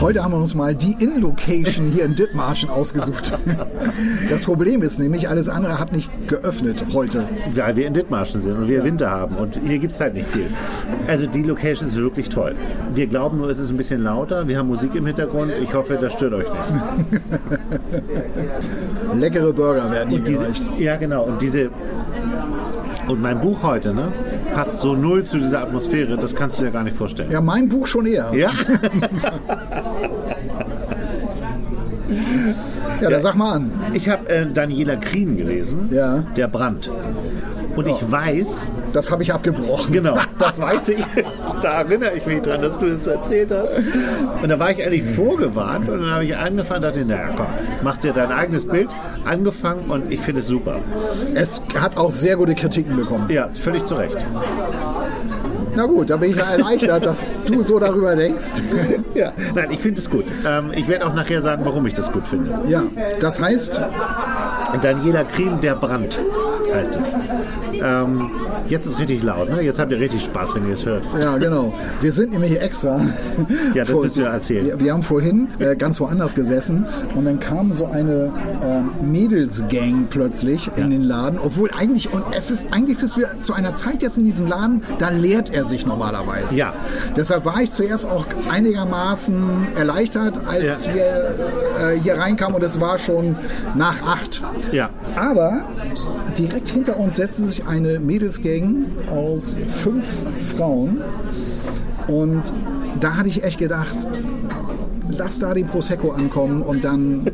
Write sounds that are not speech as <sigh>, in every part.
Heute haben wir uns mal die In-Location hier in Dithmarschen ausgesucht. <laughs> Das Problem ist nämlich, alles andere hat nicht geöffnet heute. Weil wir in Dithmarschen sind und wir Winter haben und hier gibt es halt nicht viel. Also die Location ist wirklich toll. Wir glauben nur, es ist ein bisschen lauter. Wir haben Musik im Hintergrund. Ich hoffe, das stört euch nicht. <laughs> Leckere Burger werden hier Und diese, gereicht. ja, genau. Und diese. Und mein Buch heute, ne, passt so null zu dieser Atmosphäre, das kannst du dir gar nicht vorstellen. Ja, mein Buch schon eher. Ja? <laughs> Ja, dann sag mal an. Ich habe äh, Daniela Krien gelesen, Ja. Der Brand. Und ich weiß, Das habe ich abgebrochen. genau, <laughs> das weiß ich, da erinnere ich mich dran, dass du das erzählt hast. Und da war ich eigentlich vorgewarnt und dann habe ich angefangen und dachte, naja, komm, machst dir dein eigenes Bild, angefangen und ich finde es super. Es hat auch sehr gute Kritiken bekommen. Ja, völlig zu Recht. Na gut, da bin ich ja erleichtert, dass du so darüber denkst. <laughs> Ja, nein, ich finde es gut. Ähm, ich werde auch nachher sagen, warum ich das gut finde. Ja, das heißt, Daniela Kriem, der Brand heißt es. Ähm, jetzt ist richtig laut, ne? Jetzt habt ihr richtig Spaß, wenn ihr es hört. ja genau, wir sind nämlich extra. <laughs> Ja, das müsst ihr <laughs> erzählen. Wir, wir haben vorhin äh, ganz woanders gesessen und dann kam so eine äh, Mädelsgang plötzlich in den Laden, obwohl eigentlich, und es ist, eigentlich ist es wir zu einer Zeit jetzt in diesem Laden, da lehrt er sich normalerweise. Ja. Deshalb war ich zuerst auch einigermaßen erleichtert, als Ja. wir äh, hier reinkamen und es war schon nach acht. Ja. Aber direkt hinter uns setzte sich eine Mädelsgang aus fünf Frauen. Und da hatte ich echt gedacht, lass da den Prosecco ankommen und dann.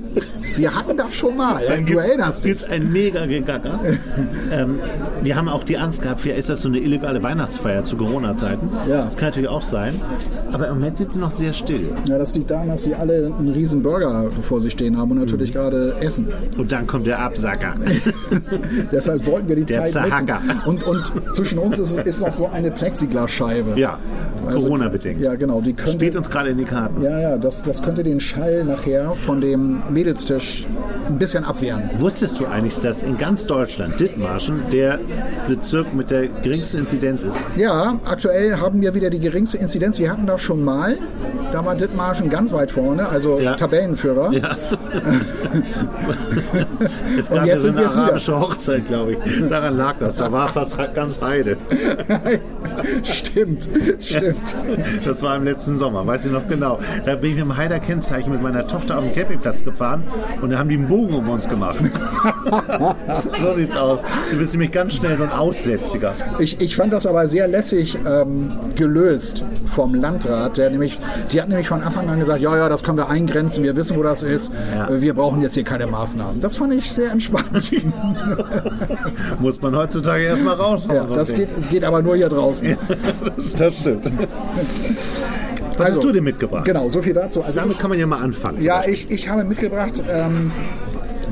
Wir hatten das schon mal. Dann du erinnerst dich. gibt's ein mega Gegacker. <laughs> ähm, wir haben auch die Angst gehabt, vielleicht ist das so eine illegale Weihnachtsfeier zu Corona-Zeiten. Ja. Das kann natürlich auch sein. Aber im Moment sind die noch sehr still. Ja, das liegt daran, dass sie alle einen riesen Burger vor sich stehen haben und natürlich Mhm. gerade essen. Und dann kommt der Absacker. <laughs> Deshalb sollten wir die Der Zeit nutzen. Zerhacker. Und, und zwischen uns ist, ist noch so eine Plexiglasscheibe. ja, Also- Corona-bedingt. Ja, genau. Die könnte, Spielt uns gerade in die Karten. Ja, ja, das, das könnte den Schall nachher von dem Mädelstisch ein bisschen abwehren. Wusstest du eigentlich, dass in ganz Deutschland Dithmarschen der Bezirk mit der geringsten Inzidenz ist? Ja, aktuell haben wir wieder die geringste Inzidenz. Wir hatten das schon mal. Da war Dithmarschen ganz weit vorne, also Ja. Tabellenführer. Ja. <laughs> es Und gab jetzt ja so sind eine wir es wieder. arabische Hochzeit, glaube ich. Daran lag das. Da war fast ganz Heide. <laughs> stimmt, stimmt. Das war im letzten Sommer, weiß ich noch genau. Da bin ich mit dem Heider Kennzeichen mit meiner Tochter auf den Campingplatz gefahren und da haben die einen Bogen um uns gemacht. <laughs> so sieht's aus. Du bist nämlich ganz schnell so ein Aussätziger. Ich, ich fand das aber sehr lässig ähm, gelöst vom Landrat, der nämlich, die hat nämlich von Anfang an gesagt, ja, ja, das können wir eingrenzen, wir wissen, wo das ist, Ja. Äh, wir brauchen jetzt hier keine Maßnahmen. Das fand ich sehr entspannt. <laughs> Muss man heutzutage erstmal raus. ja, das geht, es geht aber nur hier draußen. <laughs> das stimmt. Was Also, hast du denn mitgebracht? Genau, so viel dazu. Also Damit kann man ja mal anfangen. Ja, Beispiel. ich, ich habe mitgebracht, ähm,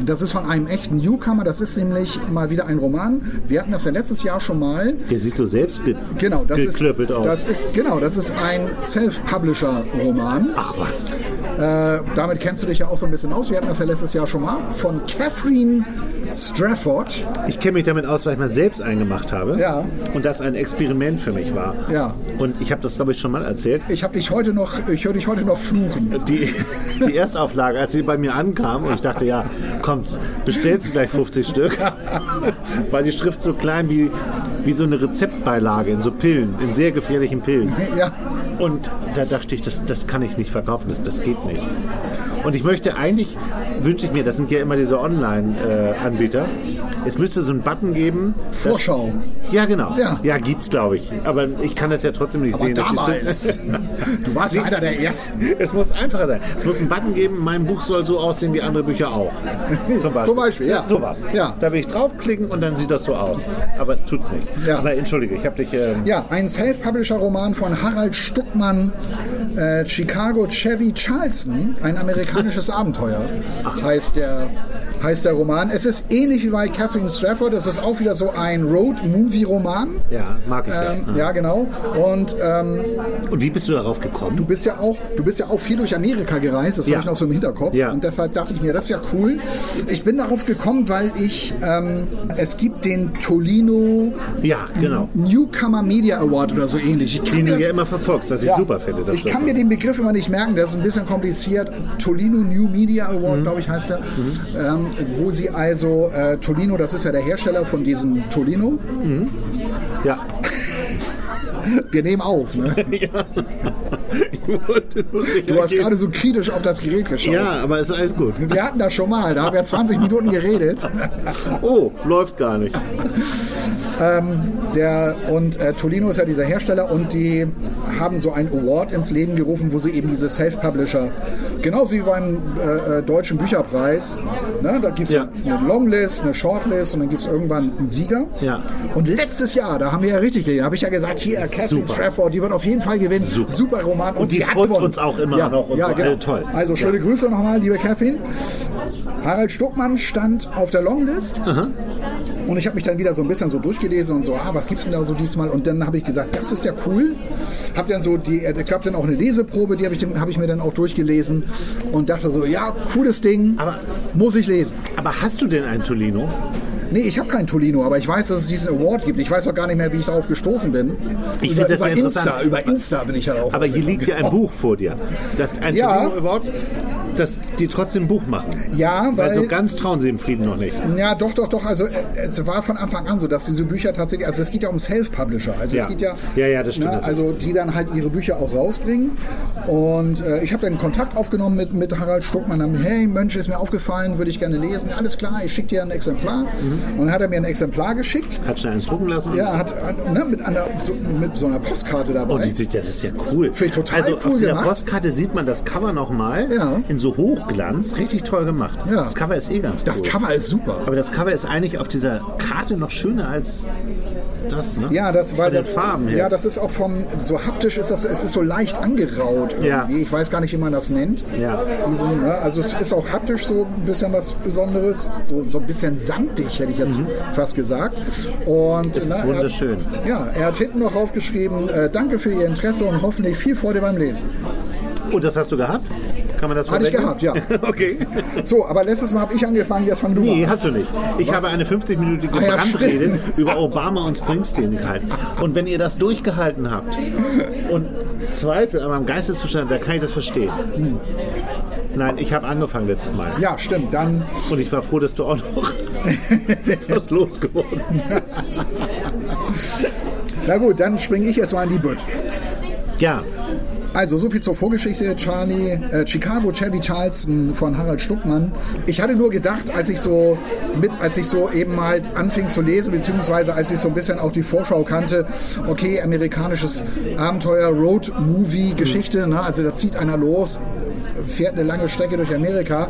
das ist von einem echten Newcomer, das ist nämlich mal wieder ein Roman. Wir hatten das ja letztes Jahr schon mal. Der sieht so selbst ge Genau, das ist, aus. das ist genau, das ist ein Self-Publisher-Roman. Ach was. Äh, damit kennst du dich ja auch so ein bisschen aus. Wir hatten das ja letztes Jahr schon mal von Catherine Strafford. Ich kenne mich damit aus, weil ich mal selbst eingemacht habe. Ja. Und das ein Experiment für mich war. Ja. Und ich habe das, glaube ich, schon mal erzählt. Ich habe dich heute noch, ich höre dich heute noch fluchen. Die, <laughs> die Erstauflage, als sie bei mir ankam und ich dachte, ja, kommt, bestellst du gleich 50 Stück, <laughs> war die Schrift so klein wie, wie so eine Rezeptbeilage in so Pillen, in sehr gefährlichen Pillen. Ja. Und da dachte ich, das, das kann ich nicht verkaufen, das, das geht nicht. Und ich möchte eigentlich, wünsche ich mir, das sind ja immer diese Online-Anbieter, es müsste so einen Button geben. dass- Vorschau. Ja, genau. Ja. Ja, gibt's, glaube ich. Aber ich kann das ja trotzdem nicht Aber sehen. damals. Du warst einer der Ersten. Es muss einfacher sein. Es muss einen Button geben, mein Buch soll so aussehen wie andere Bücher auch. <laughs> Zum Beispiel, ja. Sowas. Ja. Da will ich draufklicken und dann sieht das so aus. Aber tut's nicht. Ja. Aber entschuldige, ich habe dich. Ähm, Ja, ein Self-Publisher-Roman von Harald Stuckmann, äh, Chicago Chevy Charleston, ein amerikanisches Abenteuer, heißt der, heißt der Roman. Es ist ähnlich wie bei Catherine Strafford, es ist auch wieder so ein Road-Movie-Roman. ja, mag ich Ähm, ja. ja, genau. Und ähm, Und wie bist du darauf gekommen? du bist ja auch, du bist ja auch viel durch Amerika gereist, das Ja. habe ich noch so im Hinterkopf. Ja. Und deshalb dachte ich mir, das ist ja cool. Ich bin darauf gekommen, weil ich, ähm, es gibt den Tolino ja, genau. Newcomer Media Award oder so ähnlich. Ich kann Den ja immer verfolgst, was ich Ja. super finde. ich kann mir den Begriff immer nicht merken, der ist ein bisschen kompliziert. Tolino New Media Award, Mhm. glaube ich, heißt er. Ähm, wo sie also, äh, Tolino, das ist ja der Hersteller von diesem Tolino. Ja. Wir nehmen auf. Ne? <laughs> Ich wollte Du hast gerade so kritisch auf das Gerät geschaut. Ja, aber ist alles gut. Wir hatten das schon mal, da haben wir 20 Minuten geredet. Oh, läuft gar nicht. Der, und äh, Tolino ist ja dieser Hersteller und die haben so einen Award ins Leben gerufen, wo sie eben diese Self-Publisher, genauso wie beim äh, äh, Deutschen Bücherpreis, ne, da gibt es Ja. eine Longlist, eine Shortlist und dann gibt es irgendwann einen Sieger. Ja. Und letztes Jahr, da haben wir ja richtig gesehen, habe ich ja gesagt, hier, Catherine Super. Trafford, die wird auf jeden Fall gewinnen. Super. Roman. Und die sie gewonnen. uns auch immer ja, noch und ja, so. genau. Toll. Also schöne Ja. Grüße nochmal, liebe Catherine. Harald Stuckmann stand auf der Longlist. Und ich habe mich dann wieder so ein bisschen so durchgelesen und so, ah, was gibt's denn da so diesmal? Und dann habe ich gesagt, das ist ja cool. Hab dann so die, es gab dann auch eine Leseprobe, die habe ich, hab ich mir dann auch durchgelesen und dachte so, ja, cooles Ding, Aber- muss ich lesen. Aber hast du denn ein Tolino? Nee, ich habe keinen Tolino, aber ich weiß, dass es diesen Award gibt. Ich weiß auch gar nicht mehr, wie ich darauf gestoßen bin. Ich über, das über Insta, über Insta bin ich ja auch. Aber hier liegt ja ein Buch vor dir. Das ein Ja. Tolino Award, dass die trotzdem ein Buch machen. Ja, Weil weil so ganz trauen sie im Frieden noch nicht. Ja, doch, doch, doch. Also äh, es war von Anfang an so, dass diese Bücher tatsächlich, also es geht ja um Self-Publisher. Also Ja. es geht ja, Ja, ja, das stimmt ne, also die dann halt ihre Bücher auch rausbringen. Und äh, ich habe dann Kontakt aufgenommen mit, mit Harald Stuckmann. Dann, hey, Mensch, ist mir aufgefallen, würde ich gerne lesen. Alles klar, ich schicke dir ein Exemplar. Mhm. Und dann hat er mir ein Exemplar geschickt. Hat schnell eins drucken lassen. Ja, hat ne, mit, einer, so, mit so einer Postkarte dabei. Oh, die sieht ja, das ist ja cool. Finde ich total also cool auf dieser gemacht. Postkarte sieht man das Cover nochmal Ja. in so Hochglanz. Richtig toll gemacht. Ja. Das Cover ist eh ganz das cool. Cover ist super. Aber das Cover ist eigentlich auf dieser Karte noch schöner als das, ne? Ja, das, den das, Farben her. ja, das ist auch vom, so haptisch ist das, es ist so leicht angeraut irgendwie. Ja. Ich weiß gar nicht, wie man das nennt. Ja. Diesen, ne, also es ist auch haptisch so ein bisschen was Besonderes, so, so ein bisschen sandig, hätte ich jetzt fast gesagt. Und Mhm. Das ist ne, er wunderschön. Hat, ja, er hat hinten noch draufgeschrieben, äh, danke für Ihr Interesse und hoffentlich viel Freude beim Lesen. Oh, das hast du gehabt? Kann man das Hatte ich gehabt, ja. <laughs> okay. So, aber letztes Mal habe ich angefangen, jetzt fang du Nee, an. hast du nicht. Ich habe eine 50-minütige Ah ja, Brandrede stimmt. <laughs> über Obama und Springsteen gehalten. Und wenn ihr das durchgehalten habt und Zweifel an meinem Geisteszustand, da kann ich das verstehen. Nein, ich habe angefangen letztes Mal. Ja, stimmt. Dann Und ich war froh, dass du auch noch <laughs> was losgeworden bist. Na gut, dann springe ich jetzt mal in die Bütt. Ja, Also, so viel zur Vorgeschichte. Charlie, äh, Chicago Chevy Charleston von Harald Stuckmann. Ich hatte nur gedacht, als ich so mit, als ich so eben halt anfing zu lesen, beziehungsweise als ich so ein bisschen auch die Vorschau kannte, okay, amerikanisches Abenteuer, Road Movie Geschichte, ne? also da zieht einer los, fährt eine lange Strecke durch Amerika.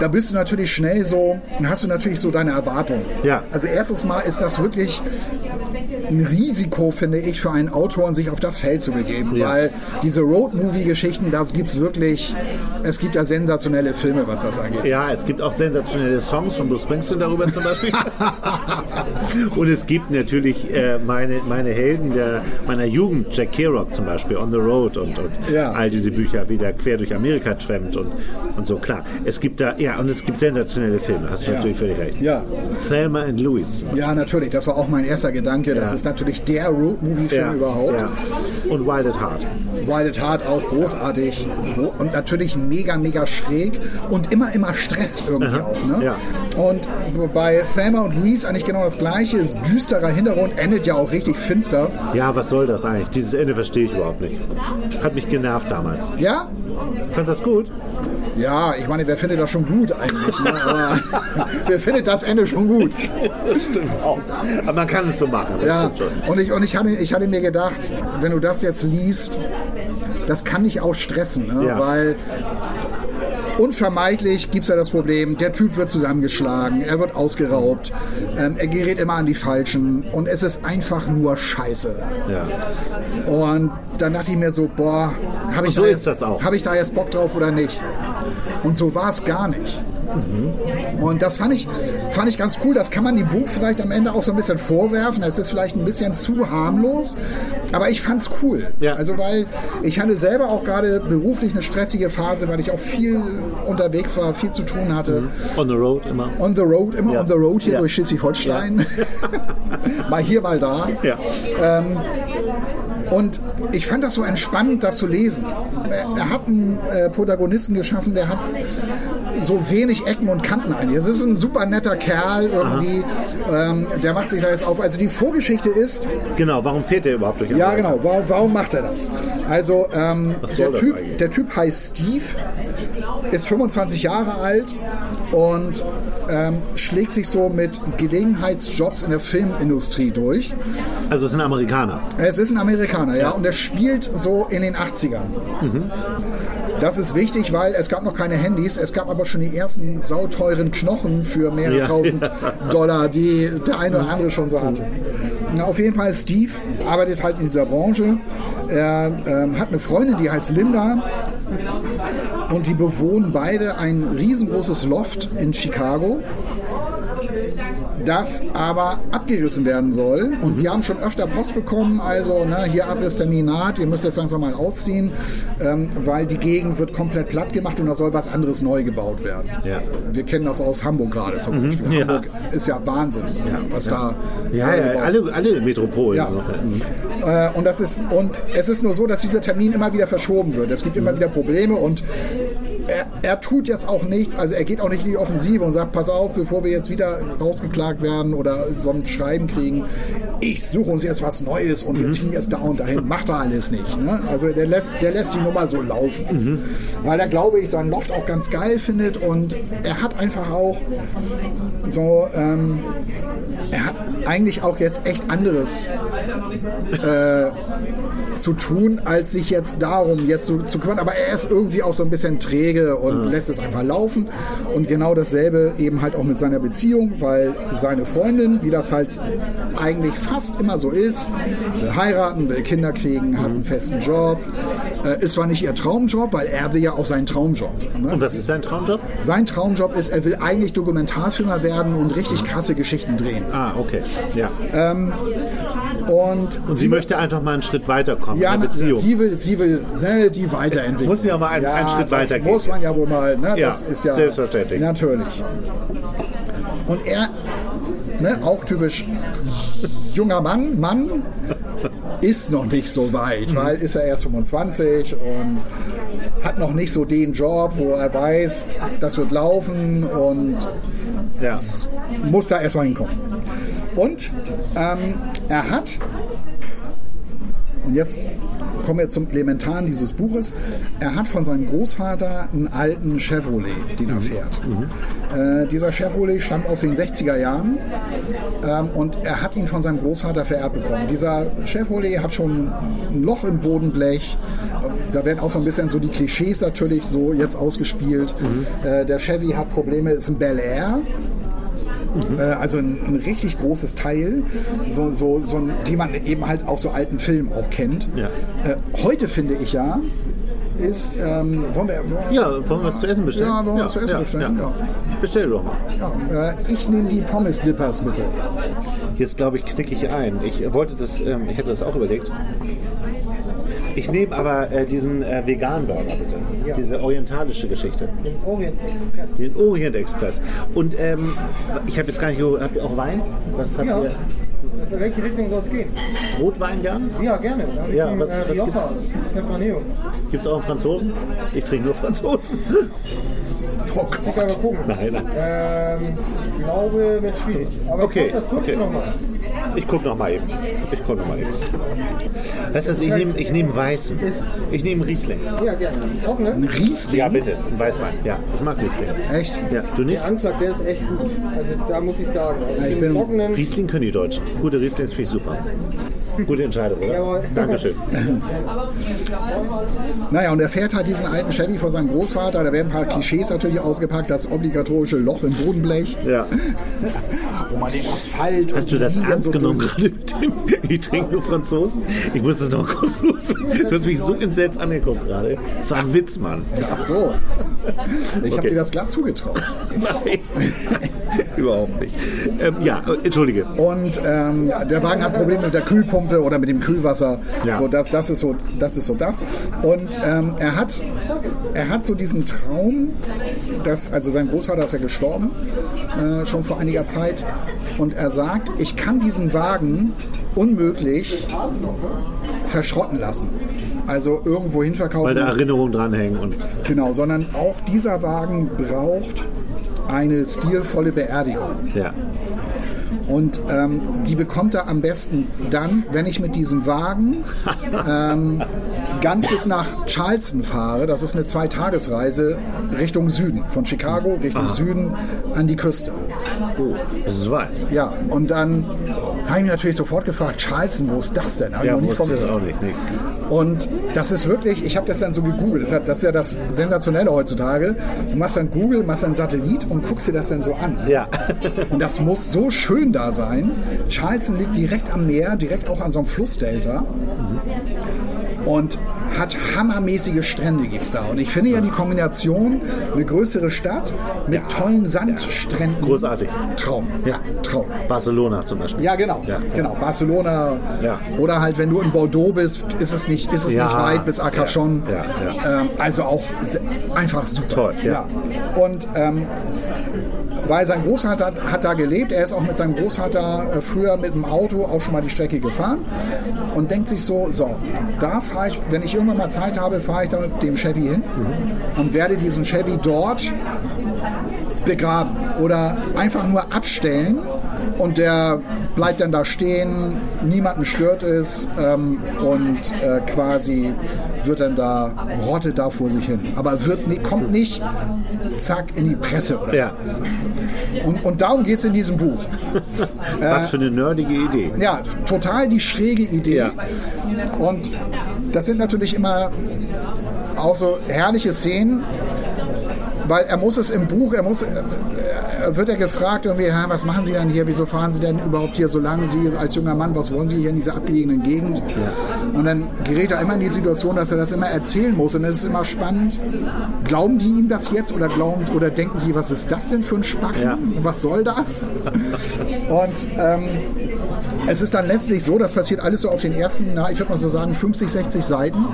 Da bist du natürlich schnell so, dann hast du natürlich so deine Erwartung. Ja. Also erstes Mal ist das wirklich ein Risiko, finde ich, für einen Autoren, sich auf das Feld zu begeben. Ja. Weil diese Road-Movie-Geschichten, da gibt es wirklich, es gibt da sensationelle Filme, was das angeht. ja, es gibt auch sensationelle Songs von Bruce Springsteen darüber zum Beispiel. <laughs> Und es gibt natürlich äh, meine, meine Helden der, meiner Jugend, Jack Kerouac zum Beispiel, On the Road und, und Ja. all diese Bücher, wie der quer durch Amerika trampt und, und so. Klar, es gibt da, ja, und es gibt sensationelle Filme, hast du Ja. natürlich völlig recht. Ja. Thelma and Louise. Ja, natürlich. Das war auch mein erster Gedanke. Das Ja. ist natürlich der Road-Movie-Film überhaupt. Ja. Und Wild at Heart. Wild at Heart auch großartig und natürlich mega, mega schräg und immer, immer Stress irgendwie Aha. auch. Ne? Ja. Und bei Thelma und Louise eigentlich genau das gleiche, ist düsterer Hintergrund, endet ja auch richtig finster. Ja, was soll das eigentlich? Dieses Ende verstehe ich überhaupt nicht. Hat mich genervt damals. Ja? Fandst du das gut? Ja, ich meine, wer findet das schon gut eigentlich? Ne? Aber <laughs> wer findet das Ende schon gut? Stimmt auch. Aber man kann es so machen. Ja, und ich, und ich, hatte, ich hatte mir gedacht, wenn du das jetzt liest, das kann dich auch stressen, ne? Ja. weil unvermeidlich gibt es ja das Problem, der Typ wird zusammengeschlagen, er wird ausgeraubt, ähm, er gerät immer an die Falschen und es ist einfach nur Scheiße. Ja. Und dann dachte ich mir so, boah, habe ich, so da ist jetzt- hab ich da jetzt Bock drauf oder nicht? Und so war es gar nicht. Und das fand ich, fand ich ganz cool. Das kann man dem Buch vielleicht am Ende auch so ein bisschen vorwerfen. Es ist vielleicht ein bisschen zu harmlos, aber ich fand's cool. Ja. Also weil ich hatte selber auch gerade beruflich eine stressige Phase, weil ich auch viel unterwegs war, viel zu tun hatte. On the road immer. On the road, immer Ja. on the road hier Ja. durch Schleswig-Holstein. <laughs> mal hier, mal da. Ja. Und ich fand das so entspannend, das zu lesen. Er, hat einen äh, Protagonisten geschaffen, der hat so wenig Ecken und Kanten eigentlich. Es ist ein super netter Kerl irgendwie, ähm, der macht sich da jetzt auf. Also die Vorgeschichte ist, Genau, warum fährt der überhaupt durch ja Amerika? genau, warum, warum macht er das? Also ähm, der, typ, eigentlich? der Typ heißt Steve, ist 25 Jahre alt und ähm, schlägt sich so mit Gelegenheitsjobs in der Filmindustrie durch. Also es sind Amerikaner. Es ist ein Amerikaner, ja, und er spielt so in den 80ern. Das ist wichtig, weil es gab noch keine Handys, es gab aber schon die ersten sauteuren Knochen für mehrere Ja. tausend Dollar, die der eine oder andere schon so hatte. Na, auf jeden Fall, Steve arbeitet halt in dieser Branche. Er ähm, hat eine Freundin, die heißt Linda. Und die bewohnen beide ein riesengroßes Loft in Chicago das aber abgerissen werden soll. Und sie haben schon öfter Post bekommen, also ne, hier Abrisstermin naht, ihr müsst jetzt langsam mal ausziehen, ähm, weil die Gegend wird komplett platt gemacht und da soll was anderes neu gebaut werden. Ja. Wir kennen das aus Hamburg gerade zum Beispiel. ja. Hamburg ist ja Wahnsinn, was da Ja, ja, alle, alle Metropolen. Ja. äh, und, das ist, und es ist nur so, dass dieser Termin immer wieder verschoben wird. Es gibt immer wieder Probleme und er, er tut jetzt auch nichts, also er geht auch nicht in die Offensive und sagt, pass auf, bevor wir jetzt wieder rausgeklagt werden oder so ein Schreiben kriegen, ich suche uns jetzt was Neues und wir ziehen jetzt da und dahin. Macht er alles nicht. Ne? Also der lässt, der lässt die Nummer so laufen. Weil er, glaube ich, seinen Loft auch ganz geil findet und er hat einfach auch so, ähm, er hat eigentlich auch jetzt echt anderes zu tun, als sich jetzt darum jetzt zu, zu kümmern. Aber er ist irgendwie auch so ein bisschen träge und lässt es einfach laufen. Und genau dasselbe eben halt auch mit seiner Beziehung, weil seine Freundin, wie das halt eigentlich fast immer so ist, will heiraten, will Kinder kriegen, hat einen festen Job. Äh, ist zwar nicht ihr Traumjob, weil er will ja auch seinen Traumjob. Ne? Und was ist sein Traumjob? Sein Traumjob ist, er will eigentlich Dokumentarfilmer werden und richtig krasse Geschichten drehen. Ah, okay. Ja. Und, Und sie möchte einfach mal einen Schritt weiterkommen ja, in der Beziehung. sie will, sie will ne, die weiterentwickeln. muss ja mal einen- einen Schritt weitergehen muss man ja wohl mal. Ne, Ja, das ist ja selbstverständlich. Natürlich. Und er, ne, auch typisch junger Mann, Mann, ist noch nicht so weit, Mhm. weil ist er erst 25 und hat noch nicht so den Job, wo er weiß, das wird laufen und ja. muss da erstmal hinkommen. Und ähm, er hat, und jetzt kommen wir zum Elementaren dieses Buches, er hat von seinem Großvater einen alten Chevrolet, den er fährt. Äh, dieser Chevrolet stammt aus den 60er Jahren ähm, und er hat ihn von seinem Großvater vererbt bekommen. Dieser Chevrolet hat schon ein Loch im Bodenblech. Da werden auch so ein bisschen so die Klischees natürlich so jetzt ausgespielt. Äh, der Chevy hat Probleme, ist ein Bel Air. Äh, Also ein, ein richtig großes Teil, so, so, so ein, die man eben halt auch so alten Filmen auch kennt. Ja. Äh, heute finde ich ja, ist, ähm, wollen wir, ja, wollen wir was zu essen bestellen? Ja, wollen wir was zu essen bestellen, ja. Bestell doch mal. ja, äh, ich nehme die Pommes Dippers bitte. Jetzt glaube ich, knicke ich ein. Ich wollte das, ähm, ich hatte das auch überlegt. Ich nehme aber äh, diesen äh, veganen Burger bitte. Diese orientalische Geschichte. Den Orient Express. Den Orient Express. Und ähm, ich habe jetzt gar nicht habt ihr auch Wein? Was habt Ja. ihr? in welche Richtung soll es gehen? Rotwein gern? Ja, gerne. Dann Ja, was- äh, was Rioja. Gibt es auch einen Franzosen? Ich trinke nur Franzosen. <laughs> Oh Ich kann mal gucken. Nein, nein. Ähm, ich glaube, das ist schwierig. Aber Okay, ich glaub, das okay. nochmal. Ich gucke noch mal eben. Ich gucke noch mal eben. Weißt du, was, ich nehme ich nehm Weißen. Ich nehme Riesling. Ja, gerne. Trockene. Ein Riesling? Ja, bitte. Ein Weißwein. Ja, ich mag Riesling. Echt? Ja, du nicht? Der Anschlag, der ist echt gut. Also da muss ich sagen. Also, ich bin- trockenen, Riesling können die Deutschen. Gute Riesling finde ich super. Gute Entscheidung, oder? Jawohl. Dankeschön. <laughs> Naja, und er fährt halt diesen alten Chevy von seinem Großvater. Da werden ein paar Klischees natürlich ausgepackt. Das obligatorische Loch im Bodenblech, Ja. <laughs> wo man den Asphalt. Hast du das ernst genommen gerade <laughs> mit dem? Ich trinke nur Franzosen? Ich muss das noch kurz los. Du hast mich so entsetzt angeguckt gerade. Das war ein Witz, Mann. Ach so. Ich habe Okay. dir das glatt zugetraut. Nein. Überhaupt nicht. Ähm, ja, äh, entschuldige. Und ähm, der Wagen hat Probleme mit der Kühlpumpe oder mit dem Kühlwasser. Ja. So, das, das, ist so, das ist so das. Und ähm, er, hat, er hat so diesen Traum, dass, also sein Großvater ist ja gestorben, äh, schon vor einiger Zeit. Und er sagt, ich kann diesen Wagen unmöglich verschrotten lassen. Also irgendwo hin verkaufen. Weil da Erinnerungen dranhängen und Genau, sondern auch dieser Wagen braucht eine stilvolle Beerdigung. ja. Und ähm, die bekommt er am besten dann, wenn ich mit diesem Wagen <laughs> ähm, ganz bis nach Charleston fahre. Das ist eine Zweitagesreise Richtung Süden, von Chicago Richtung Süden an die Küste. Oh, das ist weit. Ja, und dann habe ich mich natürlich sofort gefragt, Charleston, wo ist das denn? Hab ich Ja, nie wusste ich das auch nicht. Nee. und das ist wirklich, ich habe das dann so gegoogelt, das, hat- das ist ja das Sensationelle heutzutage. Du machst dann Google, machst dann Satellit und guckst dir das dann so an. Ja. Und das muss so schön da sein. Charleston liegt direkt am Meer, direkt auch an so einem Flussdelta. Und hat hammermäßige Strände gibt's da. Und ich finde ja die Kombination, eine größere Stadt mit tollen Sandstränden. Großartig. Traum. Ja. Traum. Barcelona zum Beispiel. Ja, genau. Ja. genau. Barcelona. Ja. Oder halt, wenn du in Bordeaux bist, ist es nicht, ist es Ja. nicht weit bis Arcachon. Ja, ja, Ähm, also auch einfach super. Toll, ja. Und ähm, weil sein Großvater hat, hat da gelebt, er ist auch mit seinem Großvater äh, früher mit dem Auto auch schon mal die Strecke gefahren und denkt sich so, so, da fahre ich, wenn ich irgendwann mal Zeit habe, fahre ich da mit dem Chevy hin und werde diesen Chevy dort begraben oder einfach nur abstellen und der bleibt dann da stehen, niemanden stört es ähm, und äh, quasi wird dann da, rottet da vor sich hin. Aber wird, ni- kommt nicht zack in die Presse oder Ja. so. Und, und darum geht es in diesem Buch. <laughs> Was für eine nerdige Idee. Ja, total die schräge Idee. Ja. Und das sind natürlich immer auch so herrliche Szenen, weil er muss es im Buch, er muss, äh, äh, wird er gefragt irgendwie, "Ja, was machen Sie denn hier, wieso fahren Sie denn überhaupt hier so lange, Sie als junger Mann, was wollen Sie hier in dieser abgelegenen Gegend? Und dann gerät er immer in die Situation, dass er das immer erzählen muss und dann ist immer spannend, glauben die ihm das jetzt oder glauben Sie, oder denken Sie, was ist das denn für ein Spacken? Ja. Was soll das? Und ähm, es ist dann letztlich so, das passiert alles so auf den ersten, na, ich würde mal so sagen, 50, 60 Seiten,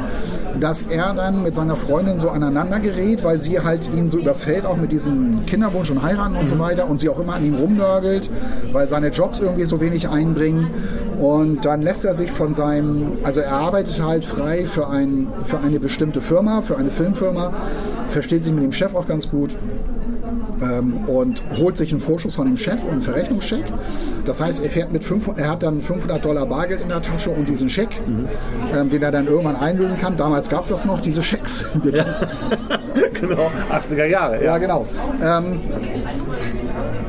dass er dann mit seiner Freundin so aneinander gerät, weil sie halt ihn so überfällt, auch mit diesem Kinderwunsch und heiraten und so weiter und sie auch immer an ihm rumnörgelt, weil seine Jobs irgendwie so wenig einbringen. Und dann lässt er sich von seinem, also er arbeitet halt frei für, ein, für eine bestimmte Firma, für eine Filmfirma, versteht sich mit dem Chef auch ganz gut ähm, und holt sich einen Vorschuss von dem Chef und einen Verrechnungscheck. Das heißt, er, fährt mit 500, er hat dann 500 Dollar Bargeld in der Tasche und diesen Scheck, ähm, den er dann irgendwann einlösen kann. Damals gab es das noch, diese Schecks. <laughs> <laughs> genau, 80er Jahre. Ja, genau. Ähm,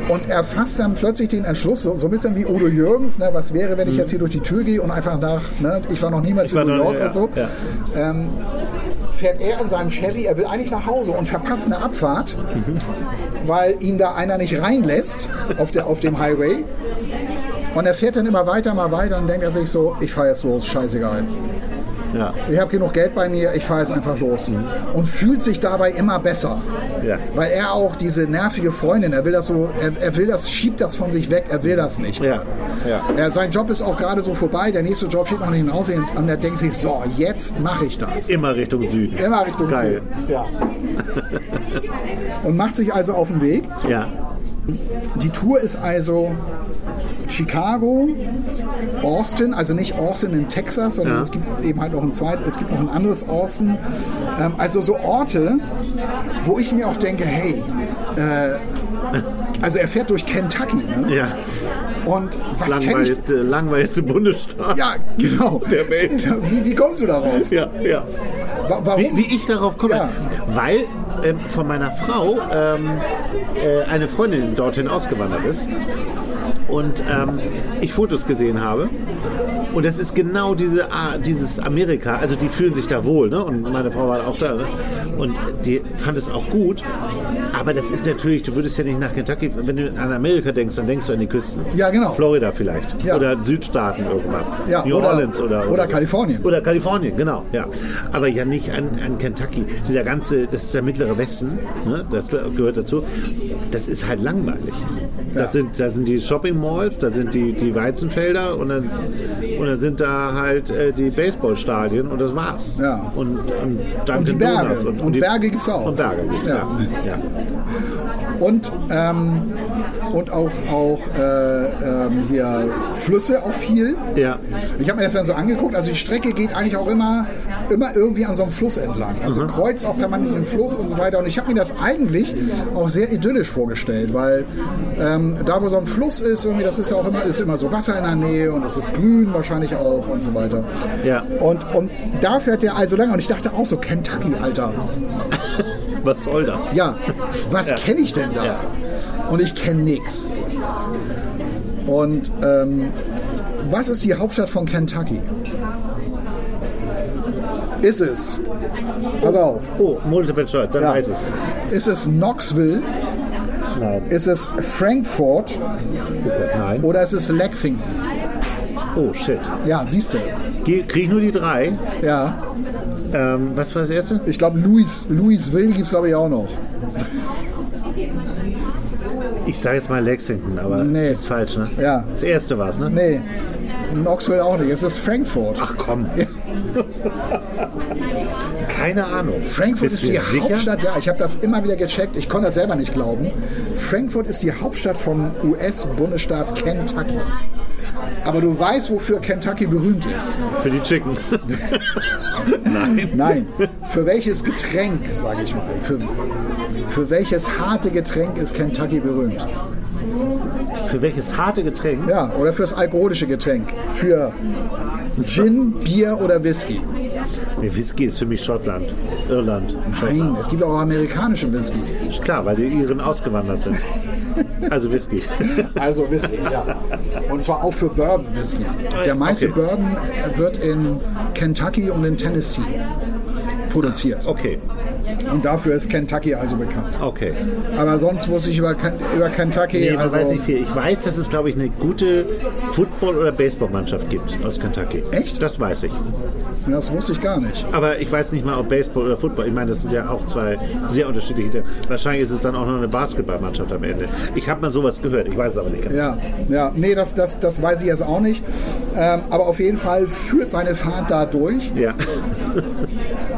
und er fasst dann plötzlich den Entschluss, so, so ein bisschen wie Udo Jürgens, ne, was wäre, wenn ich jetzt hier durch die Tür gehe und einfach nach, ne, ich war noch niemals war in New York ja, und so, ja. ähm, fährt er in seinem Chevy, er will eigentlich nach Hause und verpasst eine Abfahrt, weil ihn da einer nicht reinlässt auf, der, auf dem Highway. Und er fährt dann immer weiter, mal weiter und denkt er sich so, ich fahre jetzt los, scheißegal. Ja. Ich habe genug Geld bei mir, ich fahre jetzt einfach los. Und fühlt sich dabei immer besser. Ja. Weil er auch diese nervige Freundin, er will das so, er, er will das, schiebt das von sich weg, er will das nicht. Ja. Ja. Er, sein Job ist auch gerade so vorbei, der nächste Job steht noch nicht hinaus und er denkt sich, so, jetzt mache ich das. Immer Richtung Süden. Immer Richtung Geil. Süden. Ja. <laughs> Und macht sich also auf den Weg. Ja. Die Tour ist also Chicago, Austin, also nicht Austin in Texas, sondern Ja. es gibt eben halt noch ein zweites, es gibt noch ein anderes Austin. Ähm, also so Orte, wo ich mir auch denke, hey, äh, also er fährt durch Kentucky, ne? Ja, Und was kenne ich? langweiligste, langweiligste Bundesstaat Ja, genau. der Welt. <laughs> Wie, wie kommst du darauf? Ja, ja. Wa- Warum? Wie, wie ich darauf komme? Ja. Weil ähm, von meiner Frau ähm, äh, eine Freundin dorthin ausgewandert ist und ähm, ich Fotos gesehen habe. Und das ist genau diese, dieses Amerika, also die fühlen sich da wohl, ne? Und meine Frau war auch da, ne? Und die fand es auch gut. Aber das ist natürlich, du würdest ja nicht nach Kentucky, wenn du an Amerika denkst, dann denkst du an die Küsten. Ja, genau. Florida vielleicht. Ja. Oder Südstaaten irgendwas. Ja, New oder- Orleans oder, oder Kalifornien. Oder Kalifornien, genau, ja. Aber ja nicht an, an Kentucky. Dieser ganze, das ist der mittlere Westen, ne? das gehört dazu. Das ist halt langweilig. Das Ja. sind, da sind die Shopping Malls, da sind die, die Weizenfelder und dann, und dann sind da halt äh, die Baseballstadien und das war's. Ja. Und, und, Dunkin' Und die Berge. Donuts Und die- Berge gibt's auch. Und Berge gibt's, ja. Ja. ja. Und, ähm, und auch, auch äh, ähm, hier Flüsse auch viel. ja. Ich habe mir das dann so angeguckt. Also die Strecke geht eigentlich auch immer, immer irgendwie an so einem Fluss entlang. Also kreuzt auch permanent den Fluss und so weiter. Und ich habe mir das eigentlich auch sehr idyllisch vorgestellt, weil ähm, da, wo so ein Fluss ist, irgendwie, das ist ja auch immer, ist immer so Wasser in der Nähe und es ist grün wahrscheinlich auch und so weiter. Ja. Und, und da fährt der also lang. Und ich dachte auch so, Kentucky, Alter. <laughs> Was soll das? Ja, was Ja. kenne ich denn da? Ja. Und ich kenne nichts. Und ähm, was ist die Hauptstadt von Kentucky? Ist es, pass auf, Oh, Multiple Choice, dann Ja. weiß es. ist es Knoxville, Nein. ist es Frankfurt nein. oder ist es Lexington? Oh, shit. Ja, siehst du. Kriege ich nur die drei? Ja, Ähm, was war das erste? ich glaube, Louis, Louisville gibt es glaube ich auch noch. Ich sage jetzt mal Lexington, aber Nee. ist falsch, ne? Ja. Das erste war es, ne? Nee, Knoxville auch nicht, es ist Frankfurt. Ach komm. <laughs> Keine Ahnung. Frankfurt Bist ist die sicher? Hauptstadt, ja, ich habe das immer wieder gecheckt, ich konnte das selber nicht glauben. Frankfurt ist die Hauptstadt vom US-Bundesstaat Kentucky. Aber du weißt, wofür Kentucky berühmt ist. Für die Chicken. <laughs> Nein. Nein, für welches Getränk, sage ich mal. Für, für welches harte Getränk ist Kentucky berühmt? Für welches harte Getränk? Ja, oder fürs alkoholische Getränk. Für Gin, Bier oder Whisky. Nee, Whisky ist für mich Schottland. Irland. Nein, es gibt auch amerikanischen Whisky. Klar, weil die Iren ausgewandert sind. Also Whisky. <laughs> Also Whisky, ja. Und zwar auch für Bourbon Whisky. Der meiste Okay. Bourbon wird in Kentucky und in Tennessee produziert. Okay, Und dafür ist Kentucky also bekannt. okay. Aber sonst wusste ich über, über Kentucky. Nee, also, weiß nicht viel. Ich weiß, dass es, glaube ich, eine gute Football- oder Baseballmannschaft gibt aus Kentucky. Echt? Das weiß ich. Das wusste ich gar nicht. Aber ich weiß nicht mal, ob Baseball oder Football. Ich meine, das sind ja auch zwei sehr unterschiedliche. Wahrscheinlich ist es dann auch noch eine Basketballmannschaft am Ende. Ich habe mal sowas gehört. Ich weiß es aber nicht genau. Ja, ja, nee, das, das, das weiß ich jetzt auch nicht. Ähm, aber auf jeden Fall führt seine Fahrt da durch. Ja.